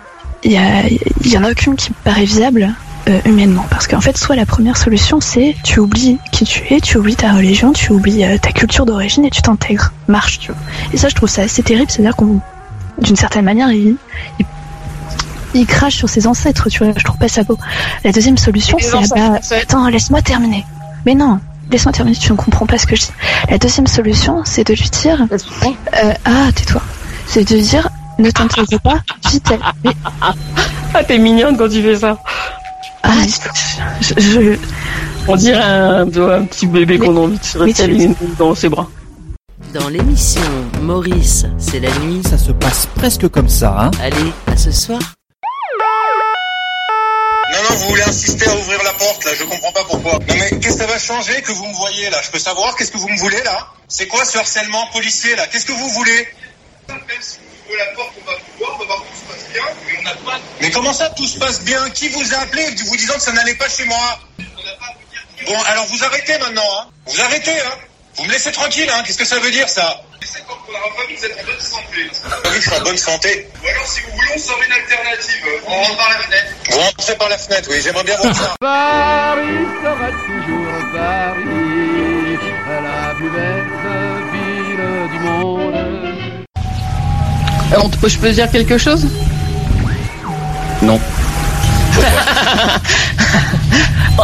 il y, a- il y en a aucune qui me paraît viable euh, humainement. Parce qu'en fait, soit la première solution, c'est tu oublies qui tu es, tu oublies ta religion, tu oublies euh, ta culture d'origine et tu t'intègres. Marche, tu vois. Et ça, je trouve ça assez terrible. C'est-à-dire qu'on, d'une certaine manière, il, il, il crache sur ses ancêtres, tu vois. Je trouve pas ça beau. La deuxième solution, c'est ah bah, attends, laisse-moi terminer. Mais non, laisse-moi terminer, tu ne comprends pas ce que je dis. La deuxième solution, c'est de lui dire euh, Ah, tais-toi. C'est de lui dire Ne t'intéresse pas, vite. Mais, Ah, t'es mignonne quand tu fais ça. ah, je, je- On dirait un, un petit bébé qu'on a envie de se dans ses bras. Dans l'émission Maurice, c'est la nuit. Ça se passe presque comme ça, hein Allez, à ce soir. Non, non, vous voulez insister à ouvrir la porte, là, je comprends pas pourquoi. Non, mais qu'est-ce que ça va changer que vous me voyez, là? Je peux savoir, qu'est-ce que vous me voulez, là? C'est quoi ce harcèlement policier, là? Qu'est-ce que vous voulez? La porte, on va tout se passe bien, mais on n'a pas... Mais comment ça, tout se passe bien? Qui vous a appelé vous disant que ça n'allait pas chez moi? Bon, alors vous arrêtez maintenant, hein. Vous arrêtez, hein Vous me laissez tranquille, hein Qu'est-ce que ça veut dire, ça quand on vous êtes en bonne santé. Oui, je suis en bonne santé. Ou alors, si vous voulez, on sort une alternative. On rentre par la fenêtre. Vous rentrez par la fenêtre, oui, j'aimerais bien voir ça. Paris sera toujours Paris, la plus belle ville du monde. Je peux dire quelque chose? Non.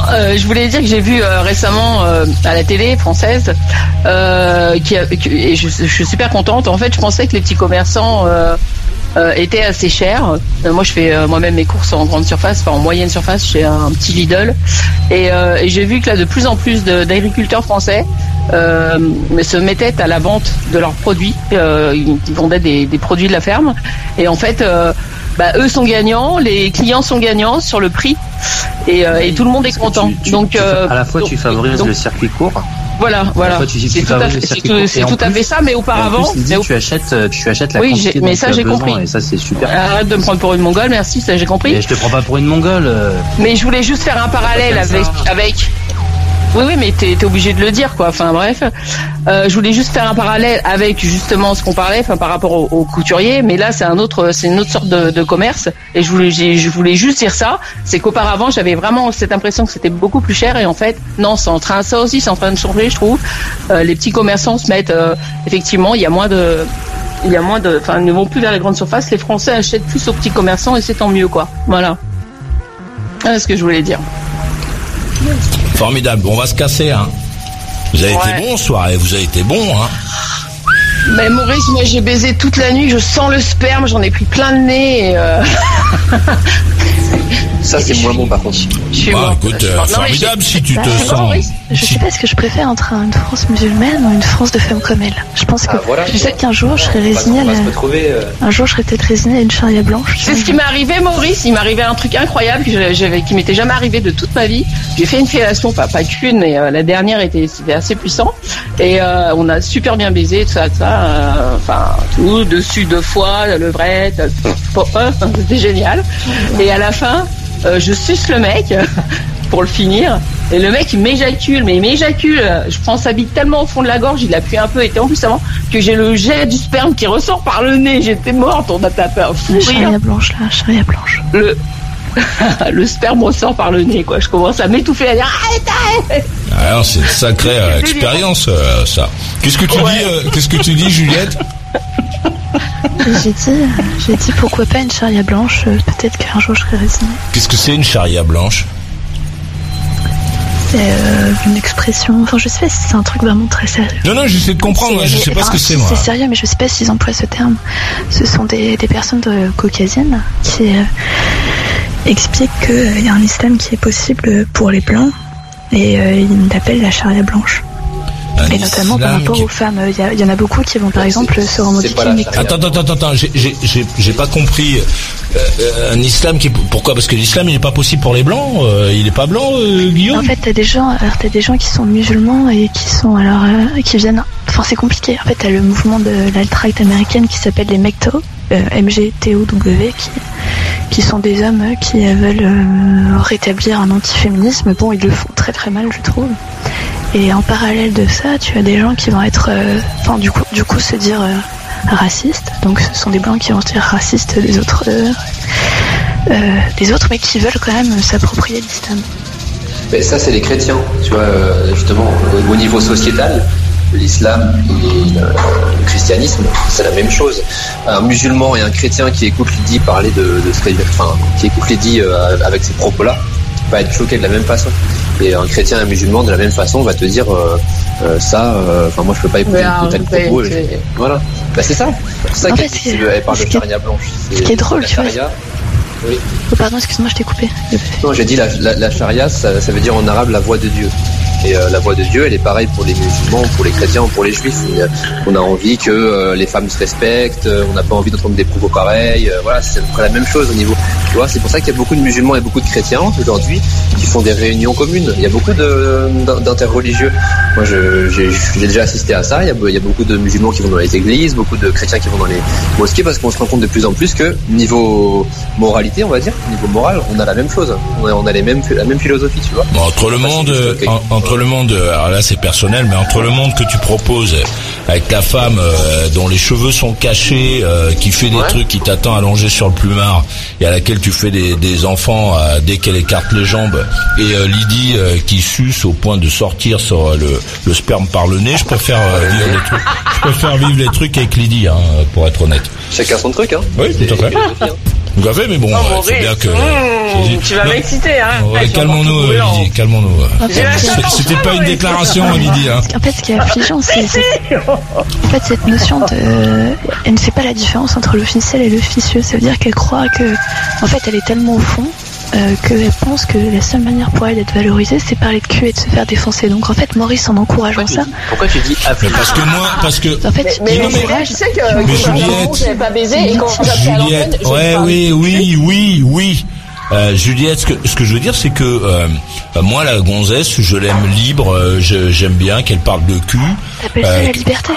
Euh, je voulais dire que j'ai vu euh, récemment euh, à la télé française et je, suis super contente. En fait, je pensais que les petits commerçants étaient assez chers. Moi, je fais moi-même mes courses en grande surface, enfin en moyenne surface, chez un petit Lidl. Et, j'ai vu que là, de plus en plus d'agriculteurs français se mettaient à la vente de leurs produits. Ils vendaient des, produits de la ferme. Et en fait, bah, eux sont gagnants, les clients sont gagnants sur le prix. Et, euh, et tout le monde est content. donc, Tu- euh, à la fois, tu favorises donc- le circuit court Voilà, voilà. Tu dis C'est tout à fait, c'est tout, à fait ça, mais auparavant. plus, au- tu achètes, euh, tu achètes la Oui, quantité j'ai- dont mais ça, j'ai compris. Et ça, c'est super. Arrête de me prendre pour une mongole, merci, ça j'ai compris. Mais je te prends pas pour une mongole. Mais je voulais juste faire un parallèle avec. Oui, oui, mais t'es es obligé de le dire, quoi. Enfin, bref. Euh, je voulais juste faire un parallèle avec justement ce qu'on parlait, enfin, par rapport au, au couturier. Mais là, c'est un autre, c'est une autre sorte de, de commerce. Et je voulais, je voulais juste dire ça. C'est qu'auparavant, j'avais vraiment cette impression que c'était beaucoup plus cher. Et en fait, non, c'est en train, ça aussi, c'est en train de changer, je trouve. Euh, les petits commerçants se mettent, euh, effectivement, il y a moins de, il y a moins de, enfin, ils ne vont plus vers les grandes surfaces. Les Français achètent plus aux petits commerçants et c'est tant mieux, quoi. Voilà. Voilà ce que je voulais dire. Formidable. On va se casser, hein. Vous avez Ouais. été bon en soirée, vous avez été bon, hein. Mais Maurice, moi j'ai baisé toute la nuit, je sens le sperme, j'en ai pris plein le nez. Et euh... Ça, c'est moins bon par contre. je suis Bah, écoute, Je euh, formidable si tu te sens. Je sais pas ce que je préfère entre une France musulmane ou une France de femmes comme elle. Je pense que Ah, voilà. peut-être qu'un jour je serais résignée à euh, Un jour je serais peut-être résignée à une charia blanche. C'est ce qui m'est arrivé, Maurice. Il m'est arrivé un truc incroyable que je- qui m'était jamais arrivé de toute ma vie. J'ai fait une fellation, enfin pas qu'une, mais euh, la dernière était, c'était assez puissant. Et euh, on a super bien baisé, tout ça, tout ça. Enfin, tout, dessus deux fois, levrette, euh, c'était génial. Et à la fin, euh, je suce le mec pour le finir. Et le mec, il m'éjacule, mais il m'éjacule. Je prends sa bite tellement au fond de la gorge, il appuie un peu, et en plus avant, que j'ai le jet du sperme qui ressort par le nez. J'étais morte, on a tapé un fou La rire charia blanche là, charia blanche. le le sperme ressort par le nez quoi je commence à m'étouffer à dire arrête arrête Alors, c'est une sacrée expérience, euh, ça. Qu'est-ce que tu dis, euh, qu'est-ce que tu dis, Juliette? Et J'ai dit, euh, j'ai dit pourquoi pas une charia blanche. euh, Peut-être qu'un jour je serais résignée. Qu'est-ce que c'est une charia blanche? C'est euh, une expression. Enfin, je sais pas si c'est un truc vraiment très sérieux. Non, non, j'essaie de comprendre, je sais pas ce que c'est, moi. C'est sérieux, mais je sais pas s'ils emploient ce terme. Ce sont des, des personnes de caucasiennes qui euh, expliquent qu'il y a un islam qui est possible pour les blancs et ils l'appellent la charia blanche. Un et notamment par rapport aux femmes. Il y, en a beaucoup qui vont par exemple se revendiquer. Attends, attends, attends, attends, j'ai- pas compris. Euh, euh, un islam qui. Pourquoi? Parce que l'islam, il est pas possible pour les blancs euh, Il est pas blanc, euh, Guillaume? En fait, t'as des gens, alors t'as des gens qui sont musulmans et qui sont alors euh, qui viennent. Enfin, c'est compliqué. En fait, t'as le mouvement de l'alt-right américaine qui s'appelle les MGTOW, euh, M-G-T-O-W, qui qui sont des hommes qui veulent euh, rétablir un antiféminisme. Bon, ils le font très très mal, je trouve. Et en parallèle de ça, tu as des gens qui vont être, euh, enfin, du coup, du coup, se dire euh, racistes. Donc, ce sont des blancs qui vont se dire racistes des autres, euh, des autres, mais qui veulent quand même s'approprier l'islam. Mais ça, c'est les chrétiens, tu vois, justement, au, au niveau sociétal, l'islam et le christianisme, c'est la même chose. Un musulman et un chrétien qui écoute Lydie parler de, ce qu'elle- enfin, qui écoute euh, avec ces propos-là, va être choqué de la même façon. Et un chrétien et un musulman, de la même façon, va te dire euh, euh, ça, euh, enfin, moi, je peux pas écouter Mais de tel propos. et Voilà. Bah, c'est ça. C'est ça qu'elle parle de qui est- charia blanche. ce qui est drôle, tu vois, charia, oui. Oh, pardon, excuse-moi, je t'ai coupé. Non, j'ai dit la, la, la charia, ça, ça veut dire en arabe la voix de Dieu. Et euh, la voix de Dieu, elle est pareille pour les musulmans, pour les chrétiens, pour les juifs. On a envie que euh, les femmes se respectent, euh, on n'a pas envie d'entendre des propos pareils. voilà, c'est à peu près la même chose au niveau. Tu vois, c'est pour ça qu'il y a beaucoup de musulmans et beaucoup de chrétiens aujourd'hui qui font des réunions communes. Il y a beaucoup d'interreligieux. Moi, j'ai déjà assisté à ça. Il y, a, il y a beaucoup de musulmans qui vont dans les églises, beaucoup de chrétiens qui vont dans les mosquées, parce qu'on se rend compte de plus en plus que niveau moralité, on va dire, niveau moral, on a la même chose. On a, on a les mêmes, la même philosophie, tu vois. Entre le monde, en- entre le monde, euh, alors là c'est personnel, mais entre le monde que tu proposes avec ta femme euh, dont les cheveux sont cachés, euh, qui fait des trucs, qui t'attend allongé sur le plumard et à laquelle tu fais des, des enfants euh, dès qu'elle écarte les jambes, et Lydie qui suce au point de sortir sur le, le sperme par le nez, je préfère vivre les trucs, je préfère vivre les trucs avec Lydie, hein, pour être honnête. Chacun son truc, hein. Oui, tout à fait. À fait, mais bon, Oh, c'est bien que. Mmh, tu vas m'exciter, hein. Ouais, Ouais, calmons-nous, euh. Lydie, calmons-nous. C'était pas une déclaration, hein, Lydie. Hein. En fait, ce qui est affligeant, c'est c'est- en fait cette notion de, elle ne fait pas la différence entre l'officiel et l'officieux. Ça veut dire qu'elle croit que, en fait, elle est tellement au fond euh, qu'elle pense que la seule manière pour elle d'être valorisée, c'est parler de cul et de se faire défoncer. Donc, en fait, Maurice, en encourageant ça, Pourquoi tu dis affligeant Parce que moi, parce que. en fait, Mais, Non, mais, mais- tu sais que Mais quand Juliette- j'avais pas baisé et quand j'appelais à l'antenne, Juliette, je ouais, oui, oui, oui, oui. euh, Juliette, ce que, ce que je veux dire, c'est que euh, moi, la gonzesse, je l'aime libre. euh, je- J'aime bien qu'elle parle de cul. T'appelles ça Euh, la liberté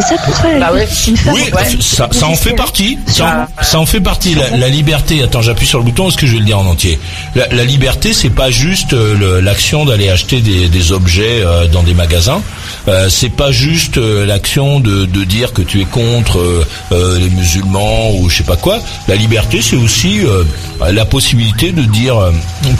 C'est ça pour toi la Bah ouais. liberté Une femme oui, ouais. ça, ça en fait partie. Ça, en- ça en fait partie. La, la liberté. Attends, j'appuie sur le bouton. Est-ce que je vais le dire en entier? La, la liberté, c'est pas juste euh, l'action d'aller acheter des, des objets euh, dans des magasins. Euh, c'est pas juste l'action de, de dire que tu es contre les musulmans ou je sais pas quoi. La liberté, c'est aussi la possibilité de dire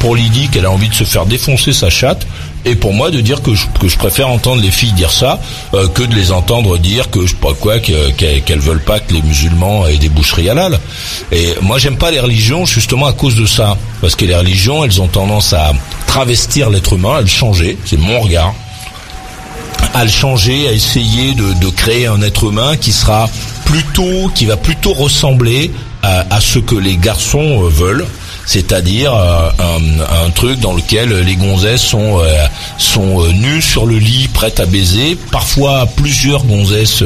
pour Lydie qu'elle a envie de se faire défoncer sa chatte et pour moi de dire que je, que je préfère entendre les filles dire ça euh, que de les entendre dire que je sais pas quoi que- qu'elles veulent pas que les musulmans aient des boucheries halal. Et moi j'aime pas les religions justement à cause de ça. Parce que les religions elles ont tendance à travestir l'être humain, à le changer, c'est mon regard. À le changer, à essayer de, créer un être humain qui sera plutôt, qui va plutôt ressembler à, à ce que les garçons euh, veulent, c'est-à-dire euh, un, truc dans lequel les gonzesses sont euh, sont euh, nues sur le lit, prêtes à baiser, parfois plusieurs gonzesses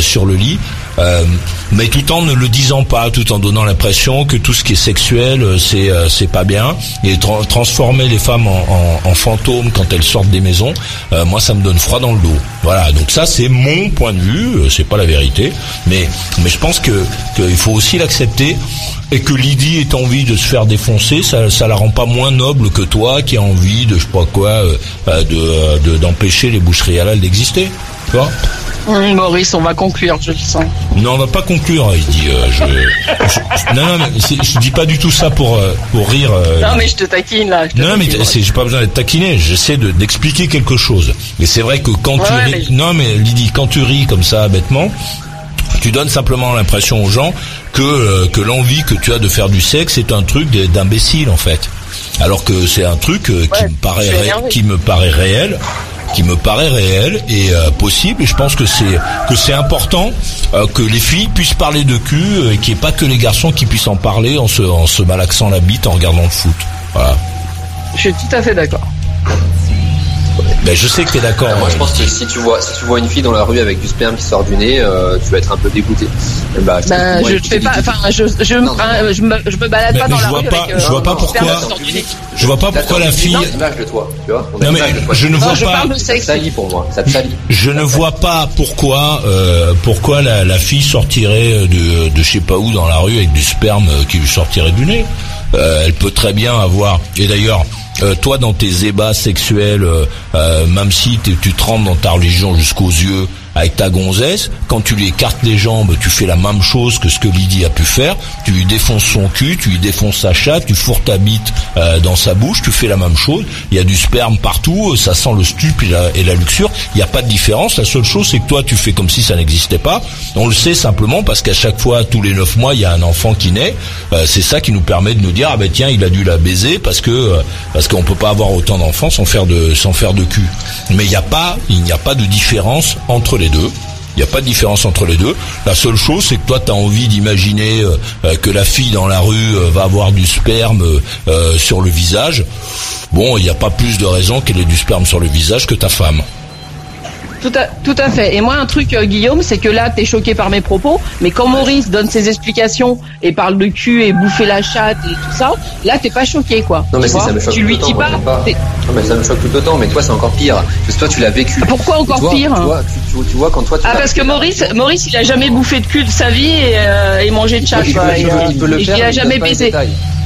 sur le lit. Euh, mais tout en ne le disant pas, tout en donnant l'impression que tout ce qui est sexuel, euh, c'est euh, c'est pas bien, et tra- transformer les femmes en, fantômes quand elles sortent des maisons, moi ça me donne froid dans le dos. Voilà, donc ça c'est mon point de vue, c'est pas la vérité, mais mais je pense que qu'il faut aussi l'accepter et que Lydie ait envie de se faire défoncer, ça ça la rend pas moins noble que toi qui a envie de je sais pas quoi de- d'empêcher les boucheries halal d'exister, tu vois? Maurice, on va conclure, je le sens. Non, on va pas conclure. Il dit, euh, je, je- non, non, mais je dis pas du tout ça pour euh, pour rire. euh, Non, mais je te taquine là. te non, mais taquine. j'ai pas besoin d'être taquiné. J'essaie de- d'expliquer quelque chose. Et c'est vrai que quand tu ris, mais- non, mais Lydie, quand tu ris comme ça bêtement, tu donnes simplement l'impression aux gens que que l'envie que tu as de faire du sexe est un truc d'imbécile en fait. Alors que c'est un truc qui me paraît ré- qui me paraît réel qui me paraît réel et euh, possible et je pense que c'est que c'est important euh, que les filles puissent parler de cul euh, et qu'il n'y ait pas que les garçons qui puissent en parler en se en malaxant la bite en regardant le foot. Voilà. Je suis tout à fait d'accord. Ben je sais que t'es d'accord. moi, je euh, pense que si tu vois, si tu vois une fille dans la rue avec du sperme qui sort du nez, euh, tu vas être un peu dégoûté. Bah, Ben, moi, je je fais pas, enfin, je, je, hein, je, me, je me balade Mais- pas mais dans je la vois rue pas- avec. je vois pas un sperme pourquoi-. Je vois pas pourquoi la fille. De toi, tu vois. Non, mais je ne vois je pas- Ça pour moi. Ça te salit. Je ne vois pas pourquoi euh, pourquoi la, la fille sortirait de, de je sais pas où dans la rue avec du sperme euh, qui lui sortirait du nez. Euh, elle peut très bien avoir. Et d'ailleurs, euh, toi dans tes ébats sexuels, euh, euh, même si tu te dans ta religion jusqu'aux yeux avec ta gonzesse, quand tu lui écartes les jambes, tu fais la même chose que ce que Lydie a pu faire. Tu lui défonces son cul, tu lui défonces sa chatte, tu fourres ta bite euh, dans sa bouche, tu fais la même chose. Il y a du sperme partout, euh, ça sent le stup et la, et la luxure. Il n'y a pas de différence. La seule chose, c'est que toi, tu fais comme si ça n'existait pas. On le sait simplement parce qu'à chaque fois, tous les neuf mois, il y a un enfant qui naît. Euh, c'est ça qui nous permet de nous dire ah ben tiens, il a dû la baiser parce que euh, parce qu'on peut pas avoir autant d'enfants sans faire de sans faire de cul. Mais il n'y a pas il n'y a pas de différence entre les Il n'y a pas de différence entre les deux. La seule chose, c'est que toi, tu envie d'imaginer euh, euh, que la fille dans la rue euh, va avoir du sperme sur le visage. Bon, il n'y a pas plus de raison qu'elle ait du sperme sur le visage que ta femme. Tout à, tout à fait. Et moi, un truc, euh, Guillaume, c'est que là, t'es choqué par mes propos, mais quand Maurice donne ses explications et parle de cul et bouffer la chatte et tout ça, là, t'es pas choqué, quoi. Non mais Tu si, vois ça me choque Tu tout lui dis moi, pas. Non mais ça me choque tout autant, mais toi c'est encore pire. Parce que toi tu l'as vécu. Pourquoi encore toi, pire tu vois, tu, tu- tu vois quand toi tu Ah, parce que Maurice, Maurice, il a jamais bouffé de cul de sa vie et, euh, et mangé de chatte, il peut, quoi. il Et, peut- euh, il peut le et faire, il a mais jamais baisé.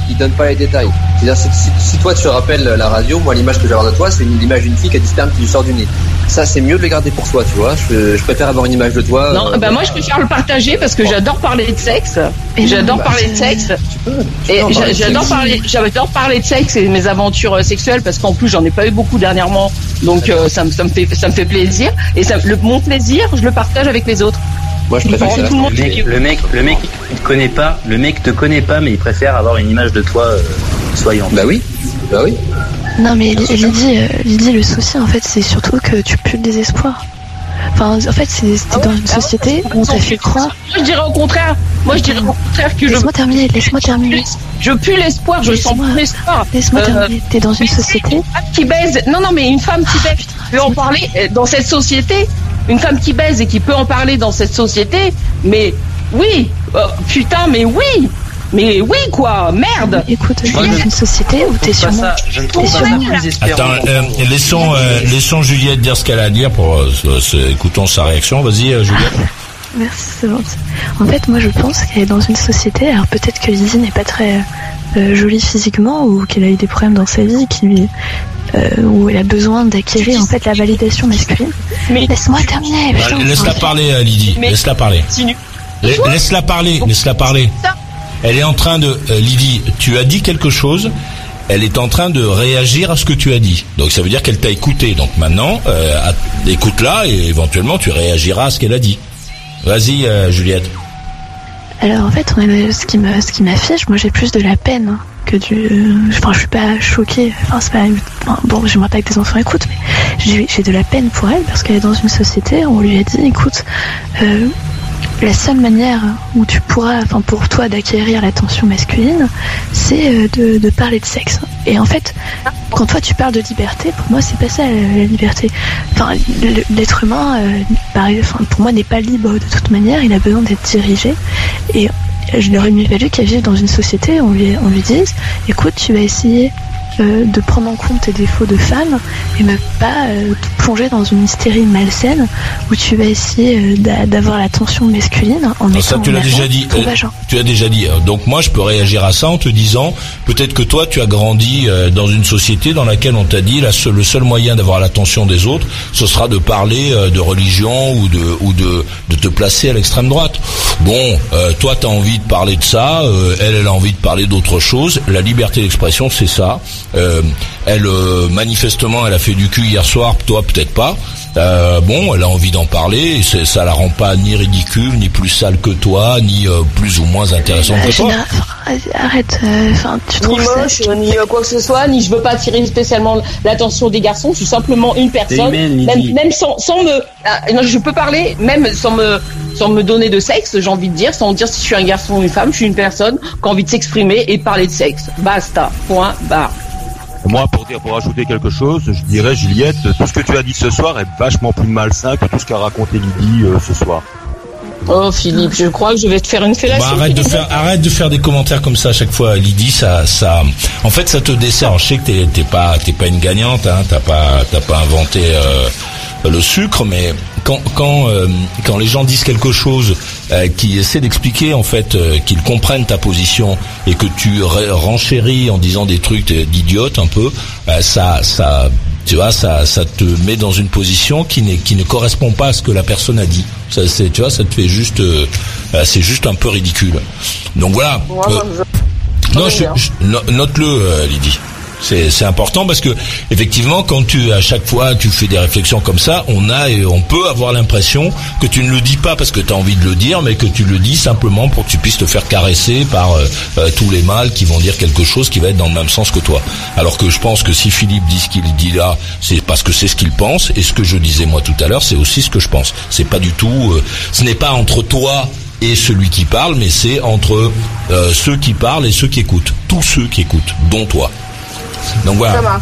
Il donne pas les détails. C'est-à-dire si, si- si toi tu te rappelles la radio, moi l'image que j'ai de toi, c'est une image d'une fille qui a du sperme qui lui sort du nez. Ça c'est mieux de le garder pour soi, tu vois. Je, je préfère avoir une image de toi. Non, euh, bah moi je préfère le partager parce que j'adore parler de sexe. J'adore Bah, parler de sexe. peux Et j'adore parler, j'adore parler de sexe et mes aventures euh, sexuelles parce qu'en plus j'en ai pas eu beaucoup dernièrement, donc euh, ça, me, ça me fait ça me fait plaisir et ça, le, mon plaisir je le partage avec les autres. Moi je préfère le, que tout le monde mec, le mec, le mec, il te connaît pas, le mec te connaît pas, mais il préfère avoir une image de toi euh, soyante. Bah oui, bah oui. Non mais Lydie, euh, Lydie, le souci en fait c'est surtout que tu pues le désespoir. Enfin en fait c'est Ah t'es dans une société où on t'a fait croire. Moi je dirais au contraire, moi je dirais au contraire que je Laisse-moi terminer, laisse-moi terminer. je pue l'espoir, je sens l'espoir. Laisse-moi Euh, terminer. T'es dans une société. qui baise. Non, non, mais une femme qui baise, qui peut en parler euh, dans cette société. Une femme qui baise et qui peut en parler dans cette société. Mais oui, euh, putain, mais oui. Mais oui, quoi, merde Écoute, je je- une société où t'es sûrement. ça- je ne trouve pas ça sûrement-. Attends, euh, laissons, euh, laissons Juliette dire ce qu'elle a à dire pour euh, écoutons sa réaction. Vas-y, euh, Juliette. Merci, c'est gentil. En fait, moi, je pense qu'elle est dans une société. Alors, peut-être que Lizzie n'est pas très euh, jolie physiquement ou qu'elle a eu des problèmes dans sa vie, qui lui, euh, où elle a besoin d'acquérir en fait la validation masculine. Mais laisse-moi terminer. Bah, putain. Laisse-la parler, euh, Lydie. Laisse-la parler. Laisse-la parler. Laisse-la parler. Elle est en train de. euh, Lydie, tu as dit quelque chose. Elle est en train de réagir à ce que tu as dit. Donc ça veut dire qu'elle t'a écouté. Donc maintenant, euh, écoute-la et éventuellement tu réagiras à ce qu'elle a dit. Vas-y, euh, Juliette. Alors en fait, qui ce qui m'affiche, moi j'ai plus de la peine hein, que du. euh, Enfin, je suis pas choquée. Enfin, c'est pas. bon, j'aimerais pas que des enfants écoutent, mais j'ai de la peine pour elle parce qu'elle est dans une société où on lui a dit, écoute, euh, la seule manière où tu pourras, enfin pour toi, d'acquérir l'attention masculine, c'est euh, de, parler de sexe. Et en fait, quand toi tu parles de liberté, pour moi c'est pas ça la, liberté. Enfin, l'être humain, pareil, enfin, pour moi n'est pas libre de toute manière. Il a besoin d'être dirigé. Je l'aurais mieux fallu qu'elle vive dans une société où on lui, on lui dise, écoute, tu vas essayer euh, de prendre en compte tes défauts de femme et ne pas euh, te plonger dans une hystérie malsaine où tu vas essayer euh, d'a- d'avoir l'attention masculine en mettant ça tu l'as déjà dit. Tu as déjà dit. Donc moi je peux réagir à ça en te disant peut-être que toi tu as grandi dans une société dans laquelle on t'a dit la seule- le seul moyen d'avoir l'attention des autres ce sera de parler de religion ou de ou de, de te placer à l'extrême droite. Bon, toi tu as envie de parler de ça, elle elle a envie de parler d'autre chose. La liberté d'expression c'est ça. Euh, elle euh, manifestement elle a fait du cul hier soir, toi peut-être pas. Euh, bon, elle a envie d'en parler, et ça la rend pas ni ridicule, ni plus sale que toi, ni euh, plus ou moins intéressante Euh, que toi. arrête, euh, enfin, tu Ni ça moche, ni euh, quoi que ce soit, ni je veux pas attirer spécialement l'attention des garçons, je suis simplement une personne, même, même sans, sans me, ah, non, je peux parler, même sans me, sans me donner de sexe, j'ai envie de dire, sans dire si je suis un garçon ou une femme, je suis une personne qui a envie de s'exprimer et parler de sexe. Basta. Point barre. Moi, pour dire, pour ajouter quelque chose, je dirais, Juliette, tout ce que tu as dit ce soir est vachement plus malsain que tout ce qu'a raconté Lydie euh, ce soir. Oh Philippe, je crois que je vais te faire une fellation. Bah, arrête de faire, arrête de faire des commentaires comme ça à chaque fois, Lydie. Ça, ça, en fait, ça te dessert. Je sais que t'es, t'es pas, t'es pas une gagnante. Hein, t'as pas, t'as pas inventé euh, le sucre, mais quand, quand, euh, quand les gens disent quelque chose, euh, qui essaient d'expliquer en fait, euh, qu'ils comprennent ta position et que tu re- renchéris en disant des trucs d'idiote un peu, euh, ça, ça, tu vois, ça, ça te met dans une position qui n'est, qui ne correspond pas à ce que la personne a dit. Ça, c'est, tu vois, ça te fait juste, euh, euh, c'est juste un peu ridicule. Donc voilà. Moi, je- non, je, bien. je- no- note-le, euh, Lydie. C'est, important parce que effectivement, quand tu à chaque fois tu fais des réflexions comme ça, on a et on peut avoir l'impression que tu ne le dis pas parce que tu as envie de le dire, mais que tu le dis simplement pour que tu puisses te faire caresser par euh, euh, tous les mâles qui vont dire quelque chose qui va être dans le même sens que toi. Alors que je pense que si Philippe dit ce qu'il dit là, c'est parce que c'est ce qu'il pense et ce que je disais moi tout à l'heure, c'est aussi ce que je pense. C'est pas du tout, euh, ce n'est pas entre toi et celui qui parle, mais c'est entre euh, ceux qui parlent et ceux qui écoutent. Tous ceux qui écoutent, dont toi. Donc voilà. Ça marche.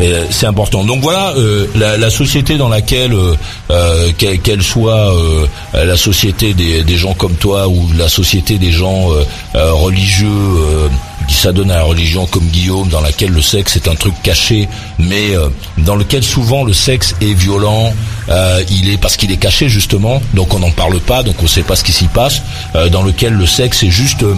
Euh, c'est important. Donc voilà, euh, la, la société dans laquelle, euh, euh, qu'elle soit euh, la société des, des gens comme toi ou la société des gens euh, euh, religieux euh, qui s'adonnent à la religion comme Guillaume, dans laquelle le sexe est un truc caché, mais euh, dans lequel souvent le sexe est violent, euh, il est parce qu'il est caché justement, donc on n'en parle pas, donc on ne sait pas ce qui s'y passe, euh, dans lequel le sexe est juste euh,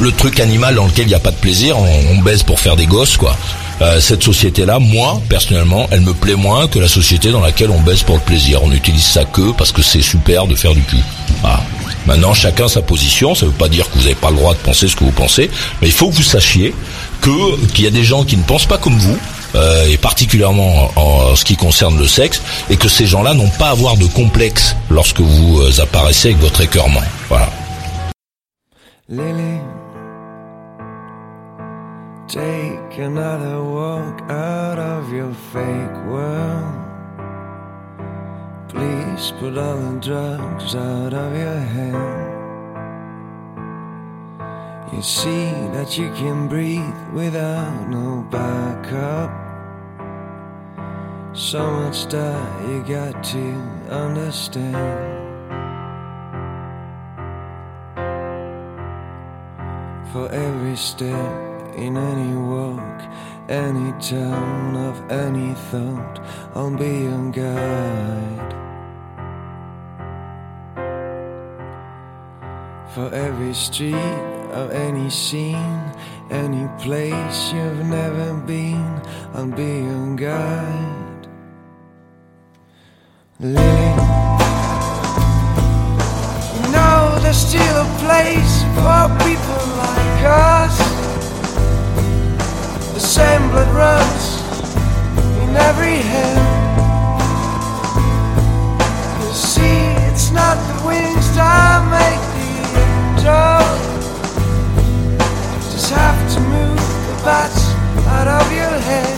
le truc animal dans lequel il n'y a pas de plaisir, on, on baise pour faire des gosses, quoi. Euh, cette société-là, moi, personnellement, elle me plaît moins que la société dans laquelle on baisse pour le plaisir. On utilise sa queue parce que c'est super de faire du cul. Voilà. Maintenant, chacun sa position. Ça ne veut pas dire que vous n'avez pas le droit de penser ce que vous pensez, mais il faut que vous sachiez que qu'il y a des gens qui ne pensent pas comme vous. euh, et particulièrement en, ce qui concerne le sexe, et que ces gens-là n'ont pas à avoir de complexe lorsque vous euh, apparaissez avec votre écœurement. Voilà. Take another walk out of your fake world. Please put all the drugs out of your head. You see that you can breathe without no backup. So much that you got to understand. For every step in any walk, any town of any thought, I'll be your guide. For every street of any scene, any place you've never been, I'll be your guide. You know there's still a place for people like us. Same blood runs in every hand. You see, it's not the wings that make the angel. Just have to move the bats out of your head.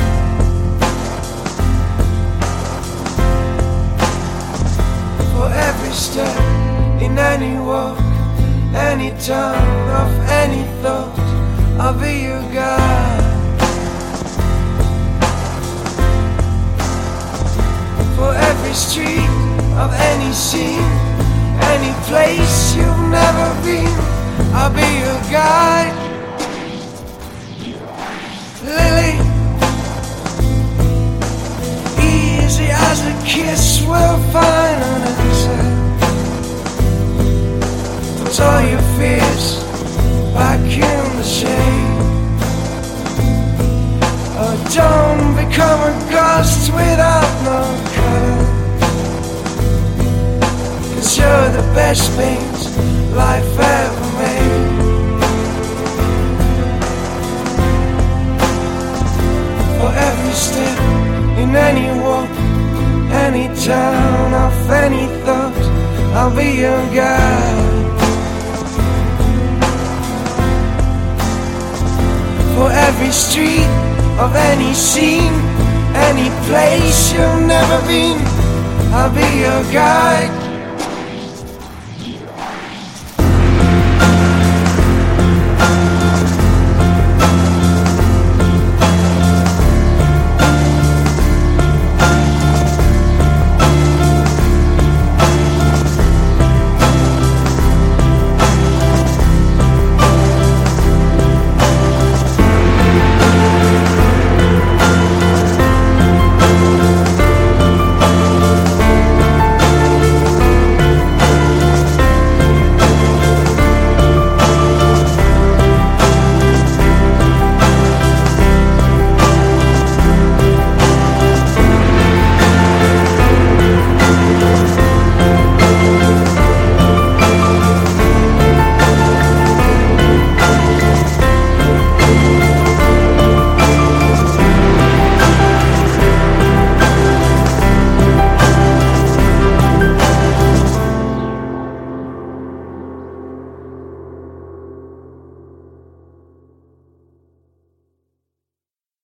For every step in any walk, any turn of any thought, I'll be your guide. Any any place you've never been, I'll be your guide. Lily, easy as a kiss we'll find an answer. Put all your fears back in the shade. Oh, don't become a ghost without no You're the best things life ever made. For every step in any walk, any town of any thought, I'll be your guide. For every street of any scene, any place you've never been, I'll be your guide.